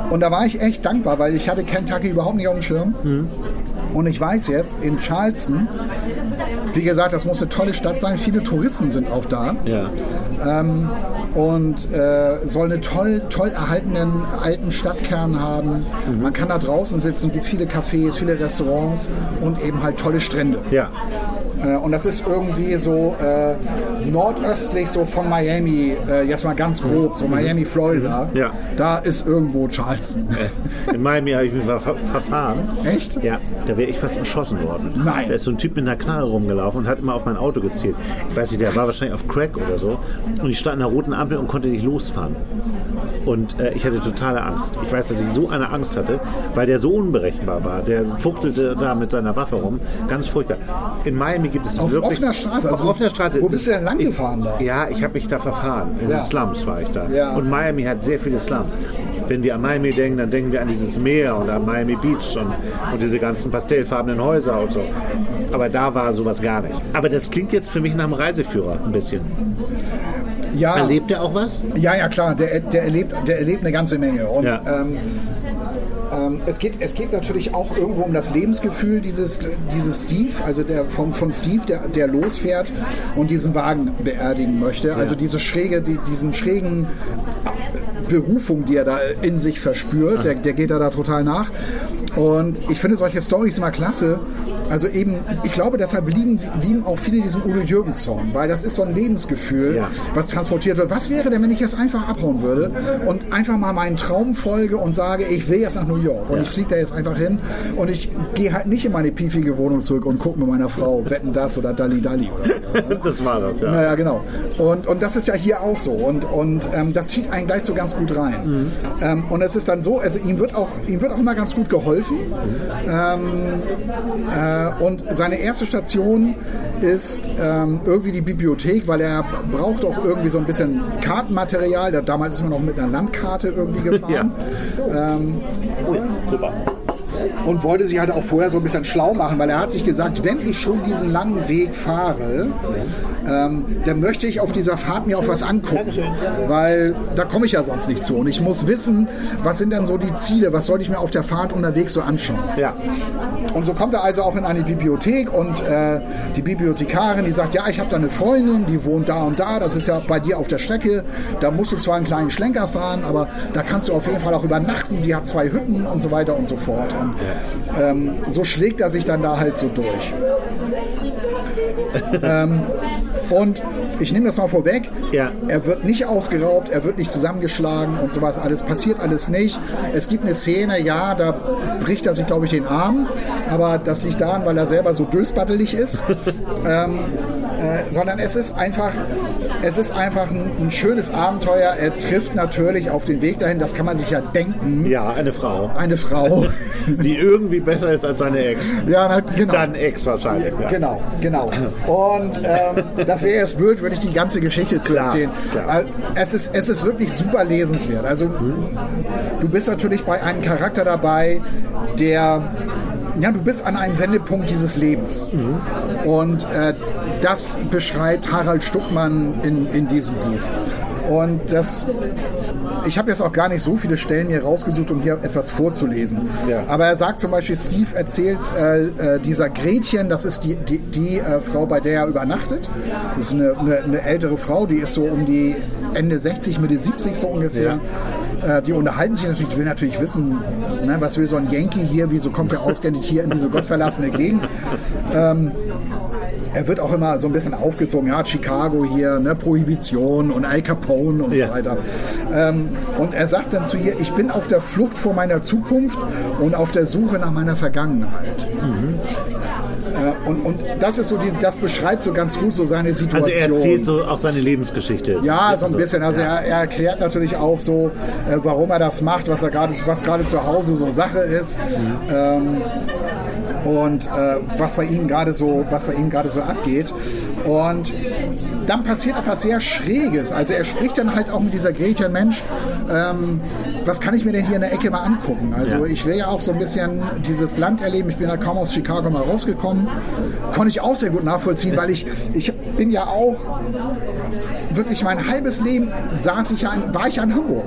Und da war ich echt dankbar, weil ich hatte Kentucky überhaupt nicht auf dem Schirm. Und ich weiß jetzt, in Charleston, wie gesagt, das muss eine tolle Stadt sein. Viele Touristen sind auch da. ja. Und äh, soll einen toll, toll erhaltenen alten Stadtkern haben. Man kann da draußen sitzen, gibt viele Cafés, viele Restaurants und eben halt tolle Strände. Ja. Äh, Und das ist irgendwie so äh, nordöstlich so von Miami, äh, jetzt mal ganz grob, so Miami, Florida. Ja. Da ist irgendwo Charleston. In Miami habe ich mich ver verfahren. Echt? Ja, da wäre ich fast erschossen worden. Nein. Da ist so ein Typ mit einer Knarre rumgelaufen und hat immer auf mein Auto gezielt. Ich weiß nicht, der war wahrscheinlich auf Crack oder so. Und ich stand an der roten Ampel und konnte nicht losfahren. Und äh, ich hatte totale Angst. Ich weiß, dass ich so eine Angst hatte, weil der so unberechenbar war. Der fuchtelte da mit seiner Waffe rum. Ganz furchtbar. In Miami gibt es Auf wirklich... offener Straße? Auf Also, offener Straße. wo bist du denn lang Ich- gefahren da? Ja, ich habe mich da verfahren. In Ja. den Slums war ich da. Ja. Und Miami hat sehr viele Slums. Wenn wir an Miami denken, dann denken wir an dieses Meer und an Miami Beach und, und diese ganzen pastellfarbenen Häuser und so. Aber da war sowas gar nicht. Aber das klingt jetzt für mich nach einem Reiseführer ein bisschen. Ja. Erlebt er auch was? Ja, ja, klar, der, der, erlebt, der erlebt eine ganze Menge. Und Ja. ähm, ähm, es, geht, es geht natürlich auch irgendwo um das Lebensgefühl dieses, dieses Steve, also der, von, von Steve, der, der losfährt und diesen Wagen beerdigen möchte. Also diese schräge, die, diesen schrägen Berufung, die er da in sich verspürt, der, der geht da, da total nach. Und ich finde solche Storys immer klasse. Also eben, ich glaube, deshalb lieben, lieben auch viele diesen Udo Jürgens Song, weil das ist so ein Lebensgefühl, Ja. was transportiert wird. Was wäre denn, wenn ich jetzt einfach abhauen würde und einfach mal meinen Traum folge und sage, ich will jetzt nach New York und ich fliege da jetzt einfach hin und ich gehe halt nicht in meine piefige Wohnung zurück und gucke mit meiner Frau, wetten das oder Dalli Dalli oder so. ne? <laughs> Das war das, ja. Naja, genau. Und, und das ist ja hier auch so. Und, und ähm, das zieht einen gleich so ganz gut rein. Ähm, und es ist dann so, also ihm wird auch, ihm wird auch immer ganz gut geholfen. Ähm, äh, und seine erste Station ist ähm, irgendwie die Bibliothek, weil er braucht auch irgendwie so ein bisschen Kartenmaterial. Da, damals ist man noch mit einer Landkarte irgendwie <laughs> gefahren. Ähm, Oh ja, super. Und wollte sich halt auch vorher so ein bisschen schlau machen, weil er hat sich gesagt, wenn ich schon diesen langen Weg fahre, ähm, dann möchte ich auf dieser Fahrt mir auch was angucken, weil da komme ich ja sonst nicht zu. Und ich muss wissen, was sind denn so die Ziele, was sollte ich mir auf der Fahrt unterwegs so anschauen. Ja. Und so kommt er also auch in eine Bibliothek und äh, die Bibliothekarin, die sagt, ja, ich habe da eine Freundin, die wohnt da und da, das ist ja bei dir auf der Strecke, da musst du zwar einen kleinen Schlenker fahren, aber da kannst du auf jeden Fall auch übernachten, die hat zwei Hütten und so weiter und so fort. Und ähm, so schlägt er sich dann da halt so durch. ähm, und ich nehme das mal vorweg, Ja. er wird nicht ausgeraubt, er wird nicht zusammengeschlagen und sowas alles, passiert alles nicht. Es gibt eine Szene, ja, da bricht er sich, glaube ich, den Arm, aber das liegt daran, weil er selber so dösbattelig ist. <laughs> ähm, äh, sondern es ist einfach, es ist einfach ein, ein schönes Abenteuer. Er trifft natürlich auf den Weg dahin, das kann man sich ja denken, Ja, eine Frau, eine Frau. <laughs> die irgendwie besser ist als seine Ex. ja, na, genau. Dann Ex wahrscheinlich. Ja. Genau, genau. Und ähm, das wäre jetzt blöd, würde ich die ganze Geschichte zu Klar, erzählen. klar. Äh, Es, ist, es ist wirklich super lesenswert. Also du bist natürlich bei einem Charakter dabei, der ja, du bist an einem Wendepunkt dieses Lebens. Und äh, das beschreibt Harald Stuckmann in, in diesem Buch. Und das, ich habe jetzt auch gar nicht so viele Stellen hier rausgesucht, um hier etwas vorzulesen. Ja. Aber er sagt zum Beispiel, Steve erzählt äh, äh, dieser Gretchen, das ist die, die, die äh, Frau, bei der er übernachtet. Das ist eine, eine, eine ältere Frau, die ist so um die Ende 60, Mitte 70 so ungefähr. Äh, die unterhalten sich natürlich, die will natürlich wissen, ne, was will so ein Yankee hier, wieso kommt er ausgerechnet hier in diese gottverlassene Gegend. Ähm, er wird auch immer so ein bisschen aufgezogen, ja, Chicago hier, ne, Prohibition und Al Capone und Ja. so weiter. Ähm, und er sagt dann zu ihr, ich bin auf der Flucht vor meiner Zukunft und auf der Suche nach meiner Vergangenheit. Äh, und, und das ist so, die, das beschreibt so ganz gut so seine Also Situation. er erzählt so auch seine Lebensgeschichte. Ja, so ein bisschen. Also er, er erklärt natürlich auch so, äh, warum er das macht, was er gerade, was gerade zu Hause so Sache ist. Ähm, und äh, was bei ihm gerade so, was bei ihm gerade so abgeht. Und dann passiert etwas sehr Schräges. Also er spricht dann halt auch mit dieser Gretchen Mensch, ähm, was kann ich mir denn hier in der Ecke mal angucken? Also Ja. ich will ja auch so ein bisschen dieses Land erleben. Ich bin ja kaum aus Chicago mal rausgekommen. 私。Konnte ich auch sehr gut nachvollziehen, weil ich, ich bin ja auch wirklich mein halbes Leben saß ich ja in, war ich ja in Hamburg.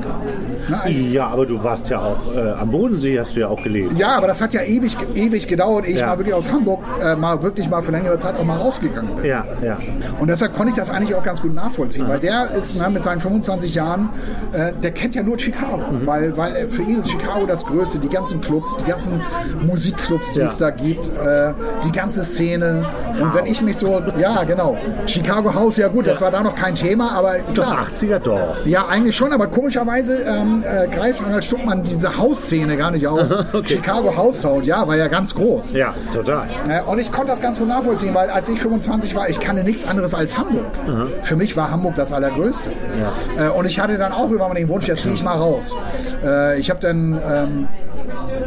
Ne, ein- Ja, aber du warst ja auch äh, am Bodensee, hast du ja auch gelebt. ja, aber das hat ja ewig, ewig gedauert, ehe ich Ja. mal wirklich aus Hamburg äh, mal wirklich mal für längere Zeit auch mal rausgegangen bin. Ja, ja. Und deshalb konnte ich das eigentlich auch ganz gut nachvollziehen, weil der ist ne, mit seinen 25 Jahren, äh, der kennt ja nur Chicago, Mhm. weil, weil für ihn ist Chicago das Größte, die ganzen Clubs, die ganzen Musikclubs, die Ja. es da gibt, äh, die ganze Szene. Und wenn ich mich so, ja genau, Chicago House, ja gut, das war da noch kein Thema, aber Doch, klar. 80er doch. Ja, eigentlich schon, aber komischerweise ähm, äh, greift Arnold Stuckmann diese Hausszene gar nicht auf. <laughs> Okay. Chicago House Sound, ja, war ja ganz groß. Ja, total. Äh, Und ich konnte das ganz gut nachvollziehen, weil als ich 25 war, ich kannte nichts anderes als Hamburg. Für mich war Hamburg das Allergrößte. Äh, Und ich hatte dann auch irgendwann den Wunsch, jetzt gehe ich mal raus. Äh, Ich habe dann, ähm,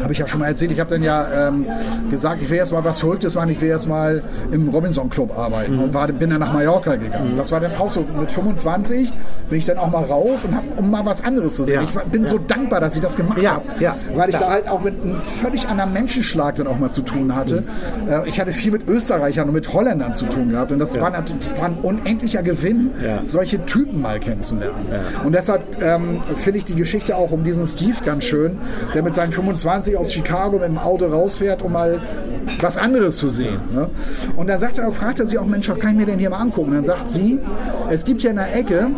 habe ich ja schon mal erzählt, ich habe dann ja ähm, gesagt, ich will jetzt mal was Verrücktes machen, ich will jetzt mal im Robinson Club arbeiten und war, bin dann nach Mallorca gegangen. Das war dann auch so, mit 25 bin ich dann auch mal raus, und hab, um mal was anderes zu sehen. Ja. Ich war, bin so dankbar, dass ich das gemacht Ja, habe, ja, weil ich ja. da halt auch mit einem völlig anderen Menschenschlag dann auch mal zu tun hatte. Äh, ich hatte viel mit Österreichern und mit Holländern zu tun gehabt. Und das war, natürlich, war ein unendlicher Gewinn, Ja. solche Typen mal kennenzulernen. Und deshalb ähm, finde ich die Geschichte auch um diesen Steve ganz schön, der mit seinen 25 aus Chicago mit dem Auto rausfährt, um mal was anderes zu sehen. Ne? Und dann sagt er, fragt er sie auch, Mensch, was kann ich mir denn hier mal angucken? Und dann sagt sie, es gibt hier in der Ecke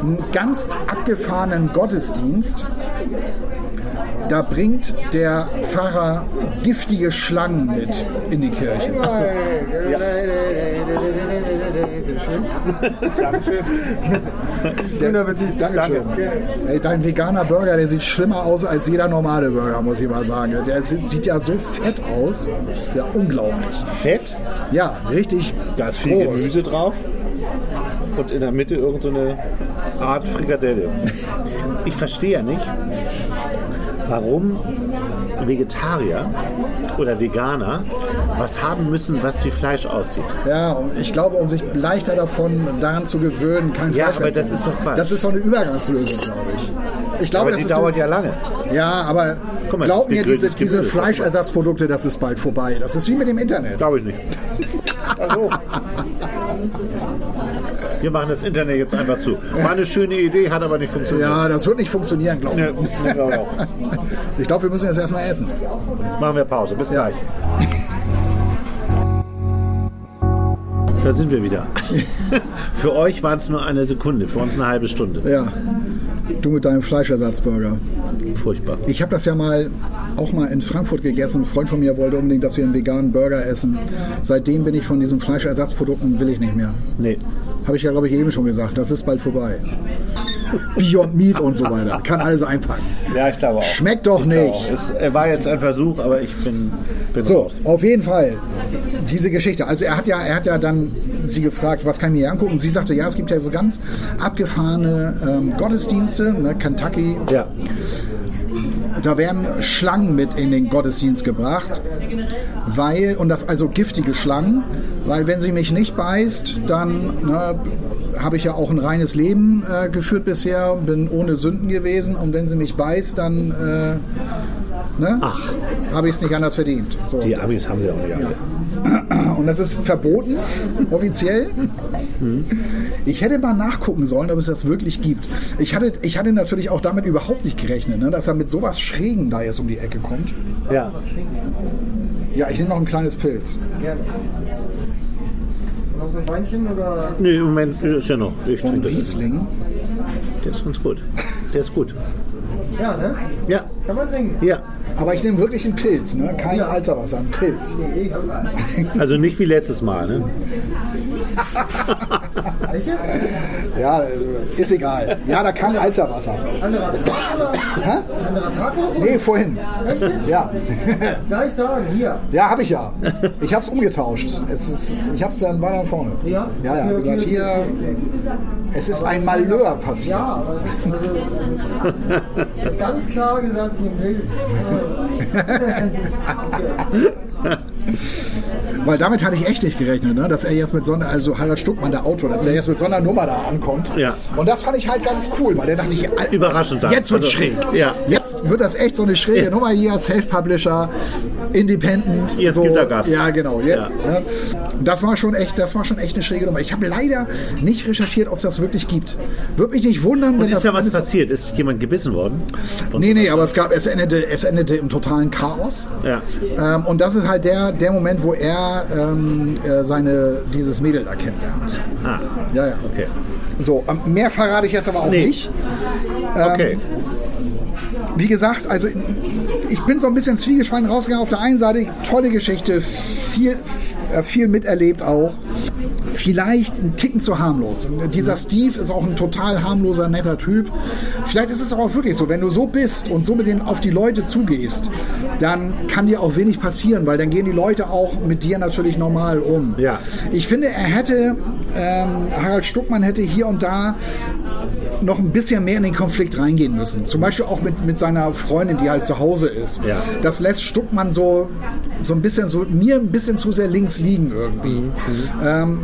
einen ganz abgefahrenen Gottesdienst. Da bringt der Pfarrer giftige Schlangen mit in die Kirche. Guten Appetit. Dankeschön. Ey, dein veganer Burger, der sieht schlimmer aus als jeder normale Burger, muss ich mal sagen. Der sieht sieht ja so fett aus. Das ist ja unglaublich. Fett, Ja, richtig. da ist viel groß. Gemüse drauf und in der Mitte irgend so eine Art Frikadelle. <laughs> Ich verstehe ja nicht, warum Vegetarier oder Veganer was haben müssen, was wie Fleisch aussieht. Ja, und ich glaube, um sich leichter davon daran zu gewöhnen, kein Ja, Fleisch aber mehr zu das ist doch Quatsch. Das ist so eine Übergangslösung, glaube ich. Ich glaube, Aber das die ist so, dauert ja lange. Ja, aber mal, glaub mir, diese, diese. Fleischersatzprodukte, das ist bald vorbei. Das ist wie mit dem Internet. Glaube ich nicht. Also. Wir machen das Internet jetzt einfach zu. War eine schöne Idee, hat aber nicht funktioniert. Ja, das wird nicht funktionieren, glaube ich. ne, glaube ich glaube, wir müssen jetzt erstmal essen. Machen wir Pause. Bis gleich. Da sind wir wieder. <laughs> Für euch waren es nur eine Sekunde, für uns eine halbe Stunde. Ja, du mit deinem Fleischersatzburger. Furchtbar. Ich habe das ja mal auch mal in Frankfurt gegessen. Ein Freund von mir wollte unbedingt, dass wir einen veganen Burger essen. Seitdem bin ich von diesen Fleischersatzprodukten will ich nicht mehr. Nee. Habe ich ja, glaube ich, eben schon gesagt. Das ist bald vorbei. Beyond Meat und so weiter. Kann alles einpacken. Ja, ich glaube auch. Schmeckt doch Ich nicht. Es äh, war jetzt ein Versuch, aber ich bin, bin So, raus. auf jeden Fall. Diese Geschichte. Also er hat ja, er hat ja dann sie gefragt, was kann ich mir hier angucken? Sie sagte, ja, es gibt ja so ganz abgefahrene ähm, Gottesdienste, ne, Kentucky. Ja. Da werden Schlangen mit in den Gottesdienst gebracht, weil, und das also giftige Schlangen, weil wenn sie mich nicht beißt, dann ne, habe ich ja auch ein reines Leben äh, geführt bisher, bin ohne Sünden gewesen und wenn sie mich beißt, dann äh, ne, habe ich es nicht anders verdient. So. Die Amis haben sie auch nicht alle. <clears throat> Und das ist verboten, offiziell. Ich hätte mal nachgucken sollen, ob es das wirklich gibt. Ich hatte, ich hatte natürlich auch damit überhaupt nicht gerechnet, ne, dass er mit sowas Schrägen da jetzt um die Ecke kommt. Ja. Ja, ich nehme noch ein kleines Pilz. Gerne. Noch so ein Weinchen oder? Nee, im Moment ist ja noch. Ich das. Riesling. Der ist ganz gut. Der ist gut. Ja, ne? Ja. Kann man trinken. Ja. Aber ich nehme wirklich einen Pilz, ne? kein Alzerwasser, einen Pilz. Ich hab Also nicht wie letztes Mal, ne? <laughs> Welche? Ja, ist egal. Ja, da kam Alzerwasser. Anderer Tag oder? Hä? Anderer Tag oder? Nee, vorhin. Echt jetzt? Ja, <laughs> Gleich sagen, hier. ja habe ich ja. Ich habe es umgetauscht. Es ist, ich habe es dann weiter vorne. Ja? Ja, ja, gesagt, hier, es ist ein Malheur passiert. Ja, aber also, <laughs> ganz klar gesagt, hier Pilz. <laughs> Weil damit hatte ich echt nicht gerechnet, ne? dass er jetzt mit so einer, also Harald Stuckmann, der Autor, dass er jetzt mit so einer Nummer da ankommt. Ja. Und das fand ich halt ganz cool, weil der dachte ich, Überraschend jetzt wird Also, schräg. ja. Jetzt wird das echt so eine schräge Nummer hier, Self-Publisher, Independent. Jetzt so, gibt er Gas. Ja, genau. Jetzt, Ja. Ne? Das war schon echt, das war schon echt eine schräge Nummer. Ich habe leider nicht recherchiert, ob es das wirklich gibt. Würde mich nicht wundern, wenn Und das ist ja was passiert? Ist jemand gebissen worden? Nee, nee, aber es gab, es endete, es endete im totalen Chaos. Ja. Ähm, und das ist halt der, der Moment, wo er ähm, äh, seine, dieses Mädel da kennenlernt. Ah, Ja, ja. okay. So, ähm, mehr verrate ich jetzt aber auch Nee. nicht. Okay. Wie gesagt, also ich bin so ein bisschen zwiegespalten rausgegangen. Auf der einen Seite tolle Geschichte, viel, äh, viel miterlebt auch. Vielleicht ein Ticken zu harmlos. Und Dieser Steve ist auch ein total harmloser, netter Typ. Vielleicht ist es auch wirklich so, wenn du so bist und so mit denen auf die Leute zugehst, dann kann dir auch wenig passieren, weil dann gehen die Leute auch mit dir natürlich normal um. Ja. Ich finde, er hätte, ähm, Harald Stuckmann hätte hier und da noch ein bisschen mehr in den Konflikt reingehen müssen. Zum Beispiel auch mit, mit seiner Freundin, die halt zu Hause ist. Ja. Das lässt Stuckmann so, so ein bisschen so mir ein bisschen zu sehr links liegen irgendwie. Ähm,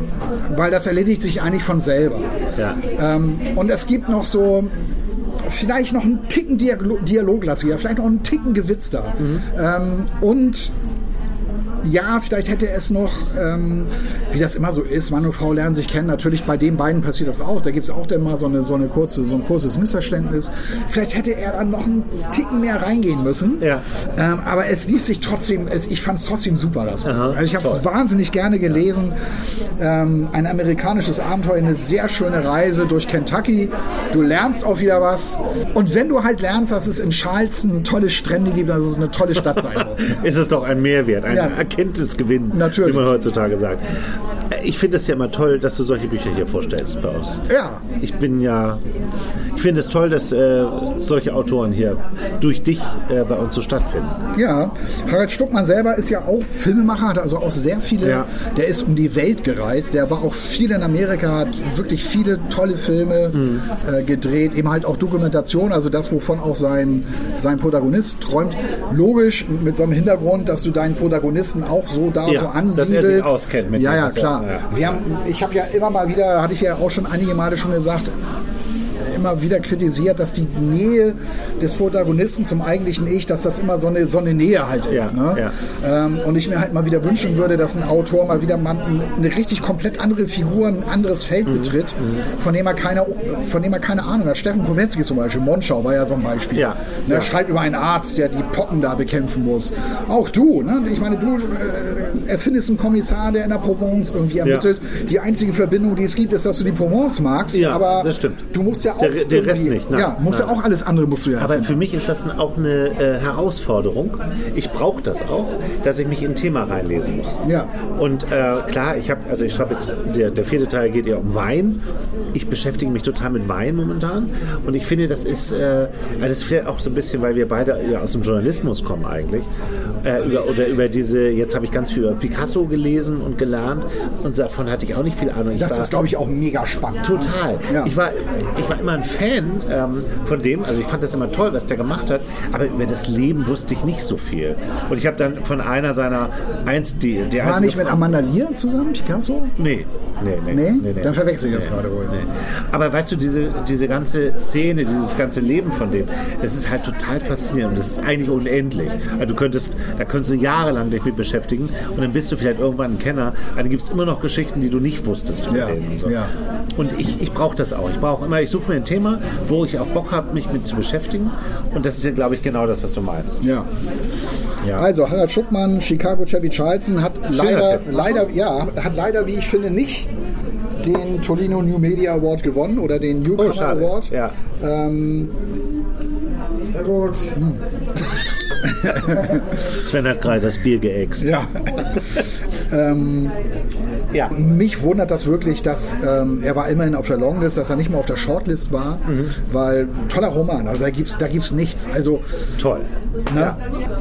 weil das erledigt sich eigentlich von selber. Ja. Ähm, und es gibt noch so vielleicht noch einen Ticken Dialog, dialoglastiger, vielleicht noch einen Ticken gewitzter. Ähm, und ja, vielleicht hätte es noch, ähm, wie das immer so ist, Mann und Frau lernen sich kennen. Natürlich bei den beiden passiert das auch. Da gibt es auch dann mal so, eine, so, eine kurze, so ein kurzes Missverständnis. Vielleicht hätte er dann noch einen Ticken mehr reingehen müssen. Ja. Ähm, aber es ließ sich trotzdem, es, ich fand es trotzdem super, das Buch. Aha, Also ich habe es wahnsinnig gerne gelesen. Ähm, ein amerikanisches Abenteuer, eine sehr schöne Reise durch Kentucky. Du lernst auch wieder was. Und wenn du halt lernst, dass es in Charleston tolle Strände gibt, dass es eine tolle Stadt sein muss. <laughs> ist es doch ein Mehrwert, ein Ja. Erkenntnisgewinn, Natürlich. wie man heutzutage sagt. Ich finde es ja immer toll, dass du solche Bücher hier vorstellst bei uns. Ja, Ich bin ja, ich finde es toll, dass äh, solche Autoren hier durch dich äh, bei uns so stattfinden. Ja, Harald Stuckmann selber ist ja auch Filmemacher, hat also auch sehr viele, Ja. der ist um die Welt gereist, der war auch viel in Amerika, hat wirklich viele tolle Filme Mhm. äh, gedreht, eben halt auch Dokumentation, also das, wovon auch sein, sein Protagonist träumt. Logisch, mit so einem Hintergrund, dass du deinen Protagonisten auch so da Ja, so dass er ansiedelst. sich auskennt mit ja, ja, klar. ja. Wir haben, ich habe ja immer mal wieder, hatte ich ja auch schon einige Male schon gesagt, immer wieder kritisiert, dass die Nähe des Protagonisten zum eigentlichen Ich, dass das immer so eine, so eine Nähe halt ist. Ja, ne? Ähm, und ich mir halt mal wieder wünschen würde, dass ein Autor mal wieder mal eine richtig komplett andere Figur, ein anderes Feld Mhm. betritt, von dem er keine, von dem er keine Ahnung hat. Steffen Kowetzki zum Beispiel, Monschau war ja so ein Beispiel. Ja, Ne, ja. Schreibt über einen Arzt, der die Pocken da bekämpfen muss. Auch du, ne? ich meine, du äh, erfindest einen Kommissar, der in der Provence irgendwie ermittelt. Die einzige Verbindung, die es gibt, ist, dass du die Provence magst. Ja, aber du musst ja auch Der- der Rest nicht, nein, ja, musst ja auch alles andere musst du ja Aber für mich ist das auch eine äh, Herausforderung. Ich brauche das auch, dass ich mich in ein Thema reinlesen muss. Ja. Und äh, klar, ich habe, also ich schreibe jetzt, der, der vierte Teil geht ja um Wein. Ich beschäftige mich total mit Wein momentan. Und ich finde, das ist, äh, also das ist vielleicht auch so ein bisschen, weil wir beide ja aus dem Journalismus kommen eigentlich. Äh, über, oder über diese, jetzt habe ich ganz viel über Picasso gelesen und gelernt. Und davon hatte ich auch nicht viel Ahnung. Ich das war- ist, glaube ich, auch mega spannend. Total. Ja. Ich, war, ich war immer ein Fan ähm, von dem, also ich fand das immer toll, was der gemacht hat, aber über das Leben wusste ich nicht so viel. Und ich habe dann von einer seiner, eins, die, die War nicht mit Amanda Lear zusammen, Picasso? Nee, nee, nee. Nee? Dann verwechsel ich das gerade wohl. Nee. Aber weißt du, diese, diese ganze Szene, dieses ganze Leben von dem, das ist halt total faszinierend. Das ist eigentlich unendlich. Also du könntest, da könntest du jahrelang dich mit beschäftigen und dann bist du vielleicht irgendwann ein Kenner. Aber dann gibt es immer noch Geschichten, die du nicht wusstest Ja, und so. ja. Und ich, ich brauche das auch. Ich brauche immer, ich suche mir ein Thema, wo ich auch Bock habe, mich mit zu beschäftigen. Und das ist ja, glaube ich, genau das, was du meinst. Ja. Ja. Also Harald Schuckmann, Chicago Chevy Charleston hat leider, Tipp. leider, ja, hat leider, wie ich finde, nicht den Tolino New Media Award gewonnen oder den Newcomer Oh. Award. Ja. Ähm, Sehr gut. <laughs> Sven hat gerade das Bier geäxt. ja. <laughs> ähm, Ja. mich wundert das wirklich, dass ähm, er war immerhin auf der Longlist, dass er nicht mal auf der Shortlist war, Mhm. weil toller Roman, also da gibt's, da gibt's nichts. Also Toll. ne? Ja.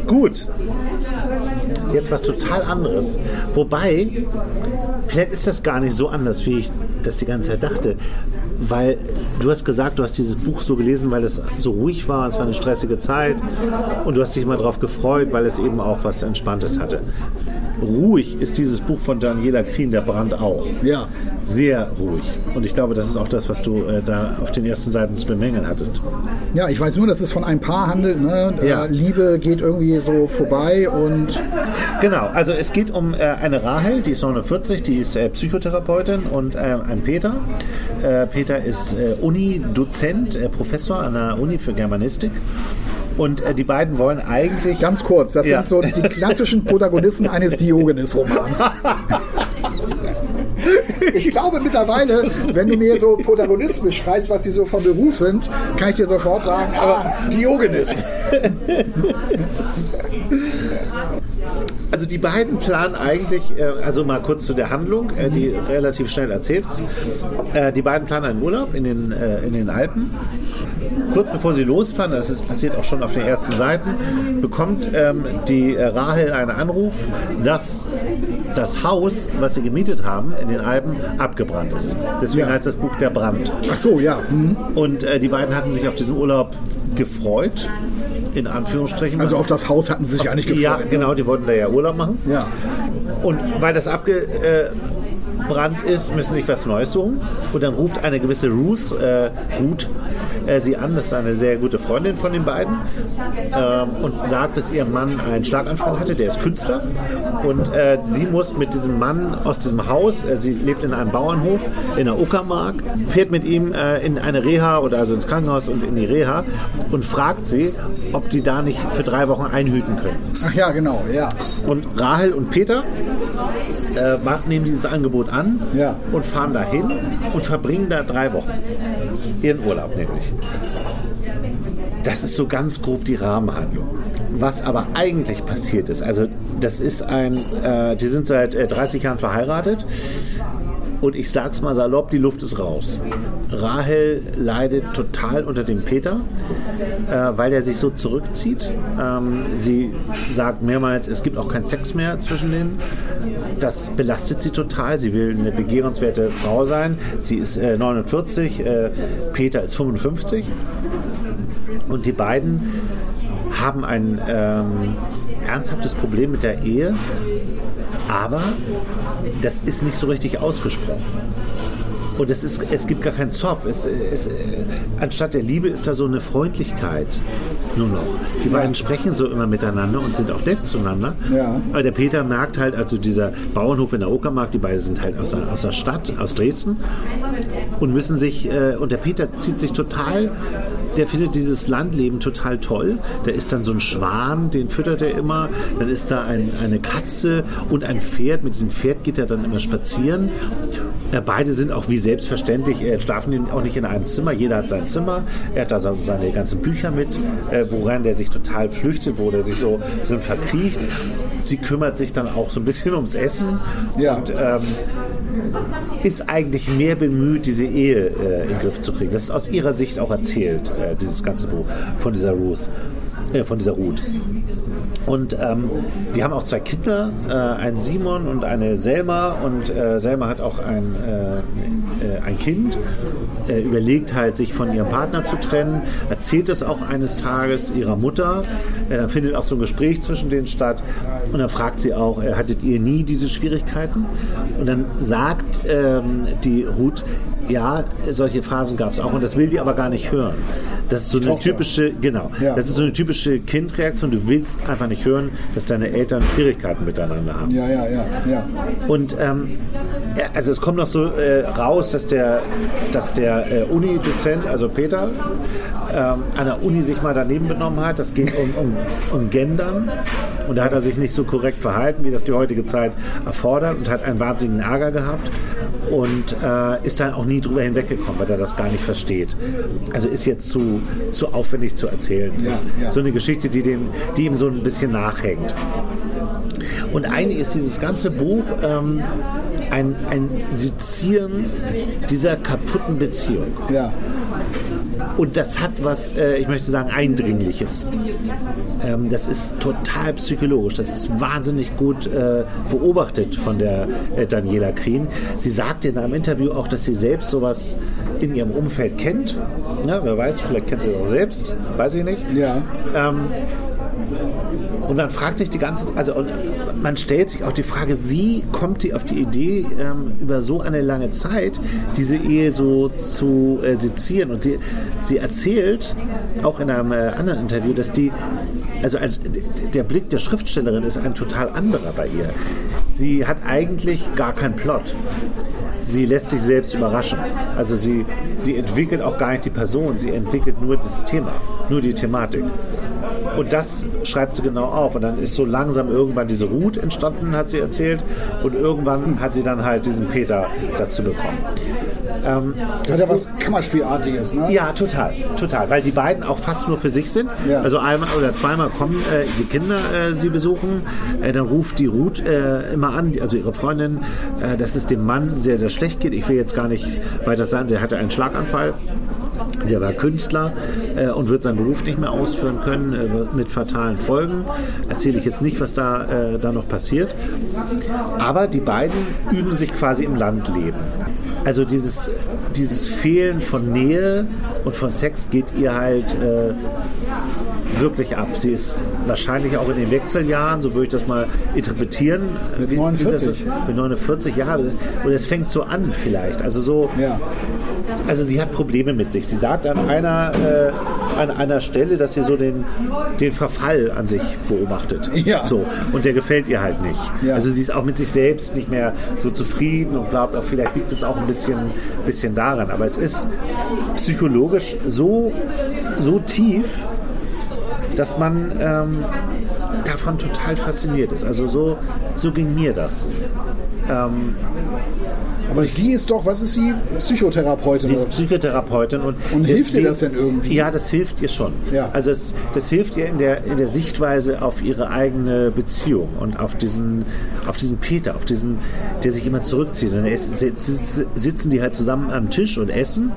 Gut. Jetzt was total anderes. Wobei, vielleicht ist das gar nicht so anders, wie ich das die ganze Zeit dachte. Weil du hast gesagt, du hast dieses Buch so gelesen, weil es so ruhig war, es war eine stressige Zeit und du hast dich immer darauf gefreut, weil es eben auch was Entspanntes hatte. Ruhig ist dieses Buch von Daniela Krien, Der Brand auch. Ja. Sehr ruhig. Und ich glaube, das ist auch das, was du äh, da auf den ersten Seiten zu bemängeln hattest. Ja, ich weiß nur, dass es von einem Paar handelt. Ne? Ja. Äh, Liebe geht irgendwie so vorbei und Genau, also es geht um äh, eine Rahel, die ist 49, die ist äh, Psychotherapeutin und äh, ein Peter. Peter ist Uni-Dozent, Professor an der Uni für Germanistik. Und äh, die beiden wollen eigentlich. ganz kurz, das Ja. sind so die klassischen Protagonisten eines Diogenes-Romans. Ich glaube mittlerweile, wenn du mir so Protagonisten beschreibst, was sie so von Beruf sind, kann ich dir sofort sagen, ah, Diogenes. Also die beiden planen eigentlich, äh, also mal kurz zu der Handlung, äh, die relativ schnell erzählt ist. Äh, die beiden planen einen Urlaub in den, in den Alpen. Kurz bevor sie losfahren, das ist passiert auch schon auf den ersten Seiten, bekommt ähm, die Rahel einen Anruf, dass das Haus, was sie gemietet haben in den Alpen, abgebrannt ist. Deswegen Ja. heißt das Buch Der Brand. Ach so, ja. hm. Und die beiden hatten sich auf diesen Urlaub gefreut, in Anführungsstrichen. Also auf das Haus hatten sie sich eigentlich gefreut. Ja, ne? genau, die wollten da ja Urlaub machen. Ja. Und weil das abge, abgebrannt ist, müssen sich was Neues suchen. Und dann ruft eine gewisse Ruth, äh, Ruth äh, sie an, das ist eine sehr gute Freundin von den beiden, ähm, und sagt, dass ihr Mann einen Schlaganfall hatte, der ist Künstler. Und äh, sie muss mit diesem Mann aus diesem Haus, äh, sie lebt in einem Bauernhof in der Uckermark, fährt mit ihm äh, in eine Reha oder also ins Krankenhaus und in die Reha und fragt sie, ob die da nicht für drei Wochen einhüten können. Ach ja, genau, ja. Und Rahel und Peter äh, nehmen dieses Angebot an Ja. und fahren dahin und verbringen da drei Wochen. Ihren Urlaub nämlich. Das ist so ganz grob die Rahmenhandlung. Was aber eigentlich passiert ist, also das ist ein, äh, die sind seit äh, 30 Jahren verheiratet und ich sag's mal salopp, die Luft ist raus. Rahel leidet total unter dem Peter, äh, weil er sich so zurückzieht. Ähm, sie sagt mehrmals, es gibt auch keinen Sex mehr zwischen denen. Das belastet sie total. Sie will eine begehrenswerte Frau sein. Sie ist äh, 49, äh, Peter ist 55. Und die beiden haben ein ähm, ernsthaftes Problem mit der Ehe, aber das ist nicht so richtig ausgesprochen. Und es, ist, es gibt gar keinen Zoff. Es, es, anstatt der Liebe ist da so eine Freundlichkeit nur noch. Die beiden sprechen so immer miteinander und sind auch nett zueinander. Ja. Aber der Peter merkt halt, also dieser Bauernhof in der Uckermark, die beiden sind halt aus der, aus der Stadt, aus Dresden und müssen sich, äh, und der Peter zieht sich total, der findet dieses Landleben total toll. Da ist dann so ein Schwan, den füttert er immer. Dann ist da ein, eine Katze und ein Pferd. Mit diesem Pferd geht er dann immer spazieren. Beide sind auch wie selbstverständlich, äh, schlafen auch nicht in einem Zimmer. Jeder hat sein Zimmer. Er hat da so seine ganzen Bücher mit, äh, woran der sich total flüchtet, wo der sich so drin verkriecht. Sie kümmert sich dann auch so ein bisschen ums Essen. Ja. Und ähm, ist eigentlich mehr bemüht, diese Ehe äh, in den Griff zu kriegen. Das ist aus ihrer Sicht auch erzählt, äh, dieses ganze Buch von dieser Ruth, äh, von dieser Ruth. Und ähm, die haben auch zwei Kinder, äh, einen Simon und eine Selma. Und äh, Selma hat auch ein, äh, ein Kind, äh, überlegt halt, sich von ihrem Partner zu trennen, erzählt es auch eines Tages ihrer Mutter. Äh, dann findet auch so ein Gespräch zwischen denen statt. Und dann fragt sie auch, äh, hattet ihr nie diese Schwierigkeiten? Und dann sagt ähm, die Ruth, ja, solche Phasen gab es auch. Und das will die aber gar nicht hören. Das ist so eine typische, genau, Ja. das ist so eine typische Kindreaktion. Du willst einfach nicht hören, dass deine Eltern Schwierigkeiten miteinander haben. Ja, ja, ja, ja. Und ähm, ja, also es kommt noch so äh, raus, dass der, dass der äh, Uni-Dozent, also Peter, ähm, an der Uni sich mal daneben benommen hat. Das geht um, um, um Gendern. Und da hat er sich nicht so korrekt verhalten, wie das die heutige Zeit erfordert und hat einen wahnsinnigen Ärger gehabt und äh, ist dann auch nie drüber hinweggekommen, weil er das gar nicht versteht. Also ist jetzt zu, zu aufwendig zu erzählen. Ja, ja. So eine Geschichte, die, dem, die ihm so ein bisschen nachhängt. Und eigentlich ist dieses ganze Buch ähm, ein, ein Sezieren dieser kaputten Beziehung. ja. Und das hat was, äh, ich möchte sagen, Eindringliches. Ähm, das ist total psychologisch. Das ist wahnsinnig gut äh, beobachtet von der äh, Daniela Krien. Sie sagte in einem Interview auch, dass sie selbst sowas in ihrem Umfeld kennt. Ja, wer weiß, vielleicht kennt sie das auch selbst, weiß ich nicht. Ja. Ähm, und man fragt sich die ganze also man stellt sich auch die Frage, wie kommt die auf die Idee, ähm, über so eine lange Zeit diese Ehe so zu äh, sezieren? Und sie, sie erzählt auch in einem äh, anderen Interview, dass die, also ein, der Blick der Schriftstellerin ist ein total anderer bei ihr. Sie hat eigentlich gar keinen Plot. Sie lässt sich selbst überraschen. Also sie, sie entwickelt auch gar nicht die Person, sie entwickelt nur das Thema, nur die Thematik. Und das schreibt sie genau auf. Und dann ist so langsam irgendwann diese Ruth entstanden, hat sie erzählt. Und irgendwann hat sie dann halt diesen Peter dazu bekommen. Ähm, Das ist ja was Kammerspielartiges, ne? ja, total, total, weil die beiden auch fast nur für sich sind. Ja. Also einmal oder zweimal kommen äh, die Kinder äh, sie besuchen, äh, dann ruft die Ruth äh, immer an, also ihre Freundin, äh, dass es dem Mann sehr, sehr schlecht geht. Ich will jetzt gar nicht weiter sagen, der hatte einen Schlaganfall. Der war Künstler äh, und wird seinen Beruf nicht mehr ausführen können äh, mit fatalen Folgen. Erzähle ich jetzt nicht, was da, äh, da noch passiert. Aber die beiden üben sich quasi im Landleben. Also dieses, dieses Fehlen von Nähe und von Sex geht ihr halt äh, wirklich ab. Sie ist wahrscheinlich auch in den Wechseljahren, so würde ich das mal interpretieren. Mit Wie- wie ist das so? 49. Mit 49 Jahren. Und es fängt so an vielleicht. Also so, Ja. also sie hat Probleme mit sich. Sie sagt an einer, äh, an einer Stelle, dass sie so den, den Verfall an sich beobachtet. Ja. So. Und der gefällt ihr halt nicht. Ja. Also sie ist auch mit sich selbst nicht mehr so zufrieden und glaubt auch, vielleicht liegt es auch ein bisschen, bisschen daran. Aber es ist psychologisch so, so tief, dass man ähm, davon total fasziniert ist. Also so, so ging mir das. Ähm, Aber sie ist doch, was ist sie? Psychotherapeutin. Sie ist? Psychotherapeutin und, Und hilft ihr deswegen- das denn irgendwie? Ja, das hilft ihr schon. Ja. Also es, das hilft ihr in der, in der Sichtweise auf ihre eigene Beziehung und auf diesen, auf diesen Peter, auf diesen, der sich immer zurückzieht. Und sitz- sitzen die halt zusammen am Tisch und essen.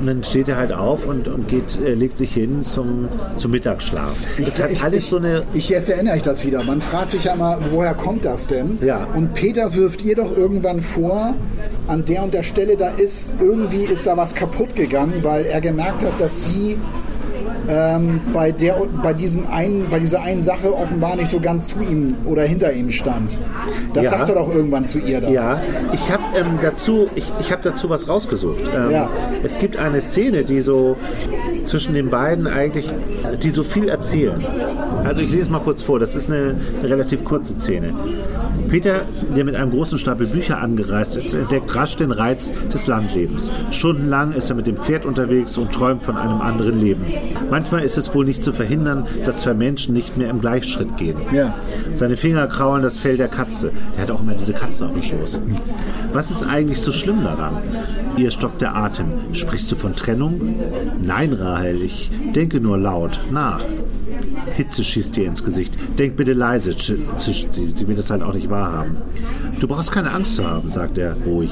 Und dann steht er halt auf und, und geht, äh, legt sich hin zum, zum Mittagsschlaf. Das hat ich, alles ich, so eine. Ich jetzt erinnere ich das wieder. Man fragt sich ja mal, woher kommt das denn? Ja. Und Peter wirft ihr doch irgendwann vor, an der und der Stelle, da ist irgendwie ist da was kaputt gegangen, weil er gemerkt hat, dass sie ähm, bei, der, bei, diesem einen, bei dieser einen Sache offenbar nicht so ganz zu ihm oder hinter ihm stand. Das Ja. sagt er doch irgendwann zu ihr dann. Ja, ich habe ähm, dazu, ich, ich hab dazu was rausgesucht. Ähm, Ja. Es gibt eine Szene, die so zwischen den beiden eigentlich, die so viel erzählen. Also ich lese mal kurz vor, das ist eine, eine relativ kurze Szene. Peter, der mit einem großen Stapel Bücher angereist ist, entdeckt rasch den Reiz des Landlebens. Stundenlang ist er mit dem Pferd unterwegs und träumt von einem anderen Leben. Manchmal ist es wohl nicht zu verhindern, dass zwei Menschen nicht mehr im Gleichschritt gehen. Ja. Seine Finger kraulen das Fell der Katze. Der hat auch immer diese Katze auf dem Schoß. Was ist eigentlich so schlimm daran? Ihr stockt der Atem. Sprichst du von Trennung? Nein, Rahel, ich denke nur laut nach. Hitze schießt dir ins Gesicht. Denk bitte leise, sch- zischt sie. Sie will das halt auch nicht wahrhaben. Du brauchst keine Angst zu haben, sagt er ruhig.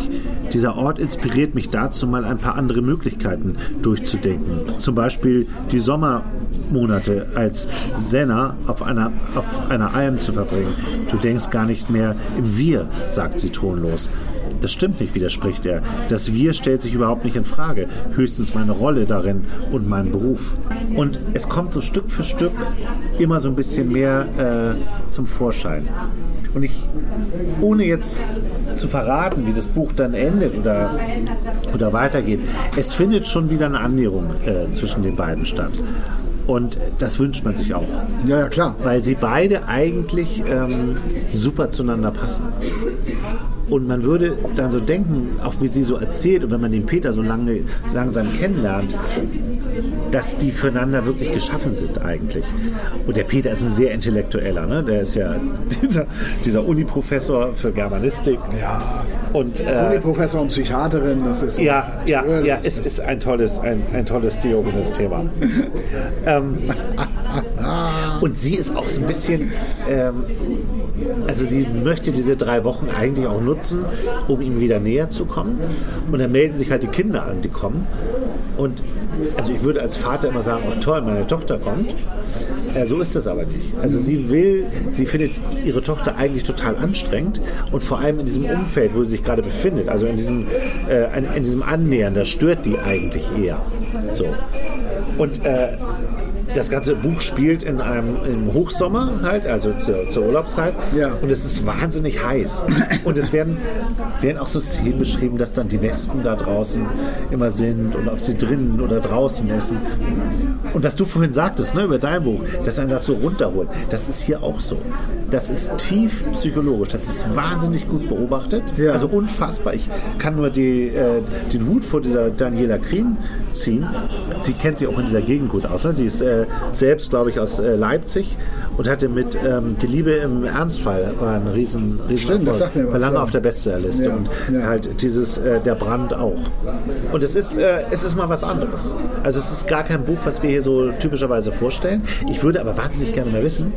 Dieser Ort inspiriert mich dazu, mal ein paar andere Möglichkeiten durchzudenken. Zum Beispiel die Sommermonate als Senna auf einer, auf einer Alm zu verbringen. Du denkst gar nicht mehr im Wir, sagt sie tonlos. Das stimmt nicht, widerspricht er. Das Wir stellt sich überhaupt nicht in Frage. Höchstens meine Rolle darin und mein Beruf. Und es kommt so Stück für Stück immer so ein bisschen mehr äh, zum Vorschein. Und ich, ohne jetzt zu verraten, wie das Buch dann endet oder, oder weitergeht, es findet schon wieder eine Annäherung äh, zwischen den beiden statt. Und das wünscht man sich auch Ja, ja, klar. weil sie beide eigentlich ähm, super zueinander passen. Und man würde dann so denken, auch wie sie so erzählt und wenn man den Peter so lange, langsam kennenlernt, dass die füreinander wirklich geschaffen sind eigentlich. Und der Peter ist ein sehr intellektueller, ne? der ist ja <laughs> dieser, dieser Uni-Professor für Germanistik. Ja. Und äh, Uni-Professor und Psychiaterin, das ist ja, ja, ja, es ist ein tolles, ein, ein tolles Diogenes-Thema. <laughs> ähm, und sie ist auch so ein bisschen, ähm, also sie möchte diese drei Wochen eigentlich auch nutzen, um ihm wieder näher zu kommen. Und dann melden sich halt die Kinder an, die kommen. Und also ich würde als Vater immer sagen, oh toll, meine Tochter kommt. Äh, so ist das aber nicht. Also sie will, sie findet ihre Tochter eigentlich total anstrengend und vor allem in diesem Umfeld, wo sie sich gerade befindet, also in diesem, äh, in, diesem Annähern, das stört die eigentlich eher. So. Und äh, das ganze Buch spielt in einem im Hochsommer halt, also zur, zur Urlaubszeit. Ja. Und es ist wahnsinnig heiß. Und es werden, werden auch so Szenen beschrieben, dass dann die Wespen da draußen immer sind und ob sie drinnen oder draußen essen. Und was du vorhin sagtest, ne, über dein Buch, dass einen das so runterholt, das ist hier auch so. Das ist tief psychologisch, das ist wahnsinnig gut beobachtet, Ja. also unfassbar. Ich kann nur die, äh, den Hut vor dieser Daniela Krien ziehen. Sie kennt sich auch in dieser Gegend gut aus. Ne? Sie ist äh, selbst, glaube ich, aus äh, Leipzig und hatte mit ähm, Die Liebe im Ernstfall war ein riesen, riesen Stimmt, das sagt mir was, lange ja. auf der Bestsellerliste Ja, und ja. halt dieses äh, Der Brand auch. Und es ist, äh, es ist mal was anderes. Also es ist gar kein Buch, was wir hier so typischerweise vorstellen. Ich würde aber wahnsinnig gerne mal wissen,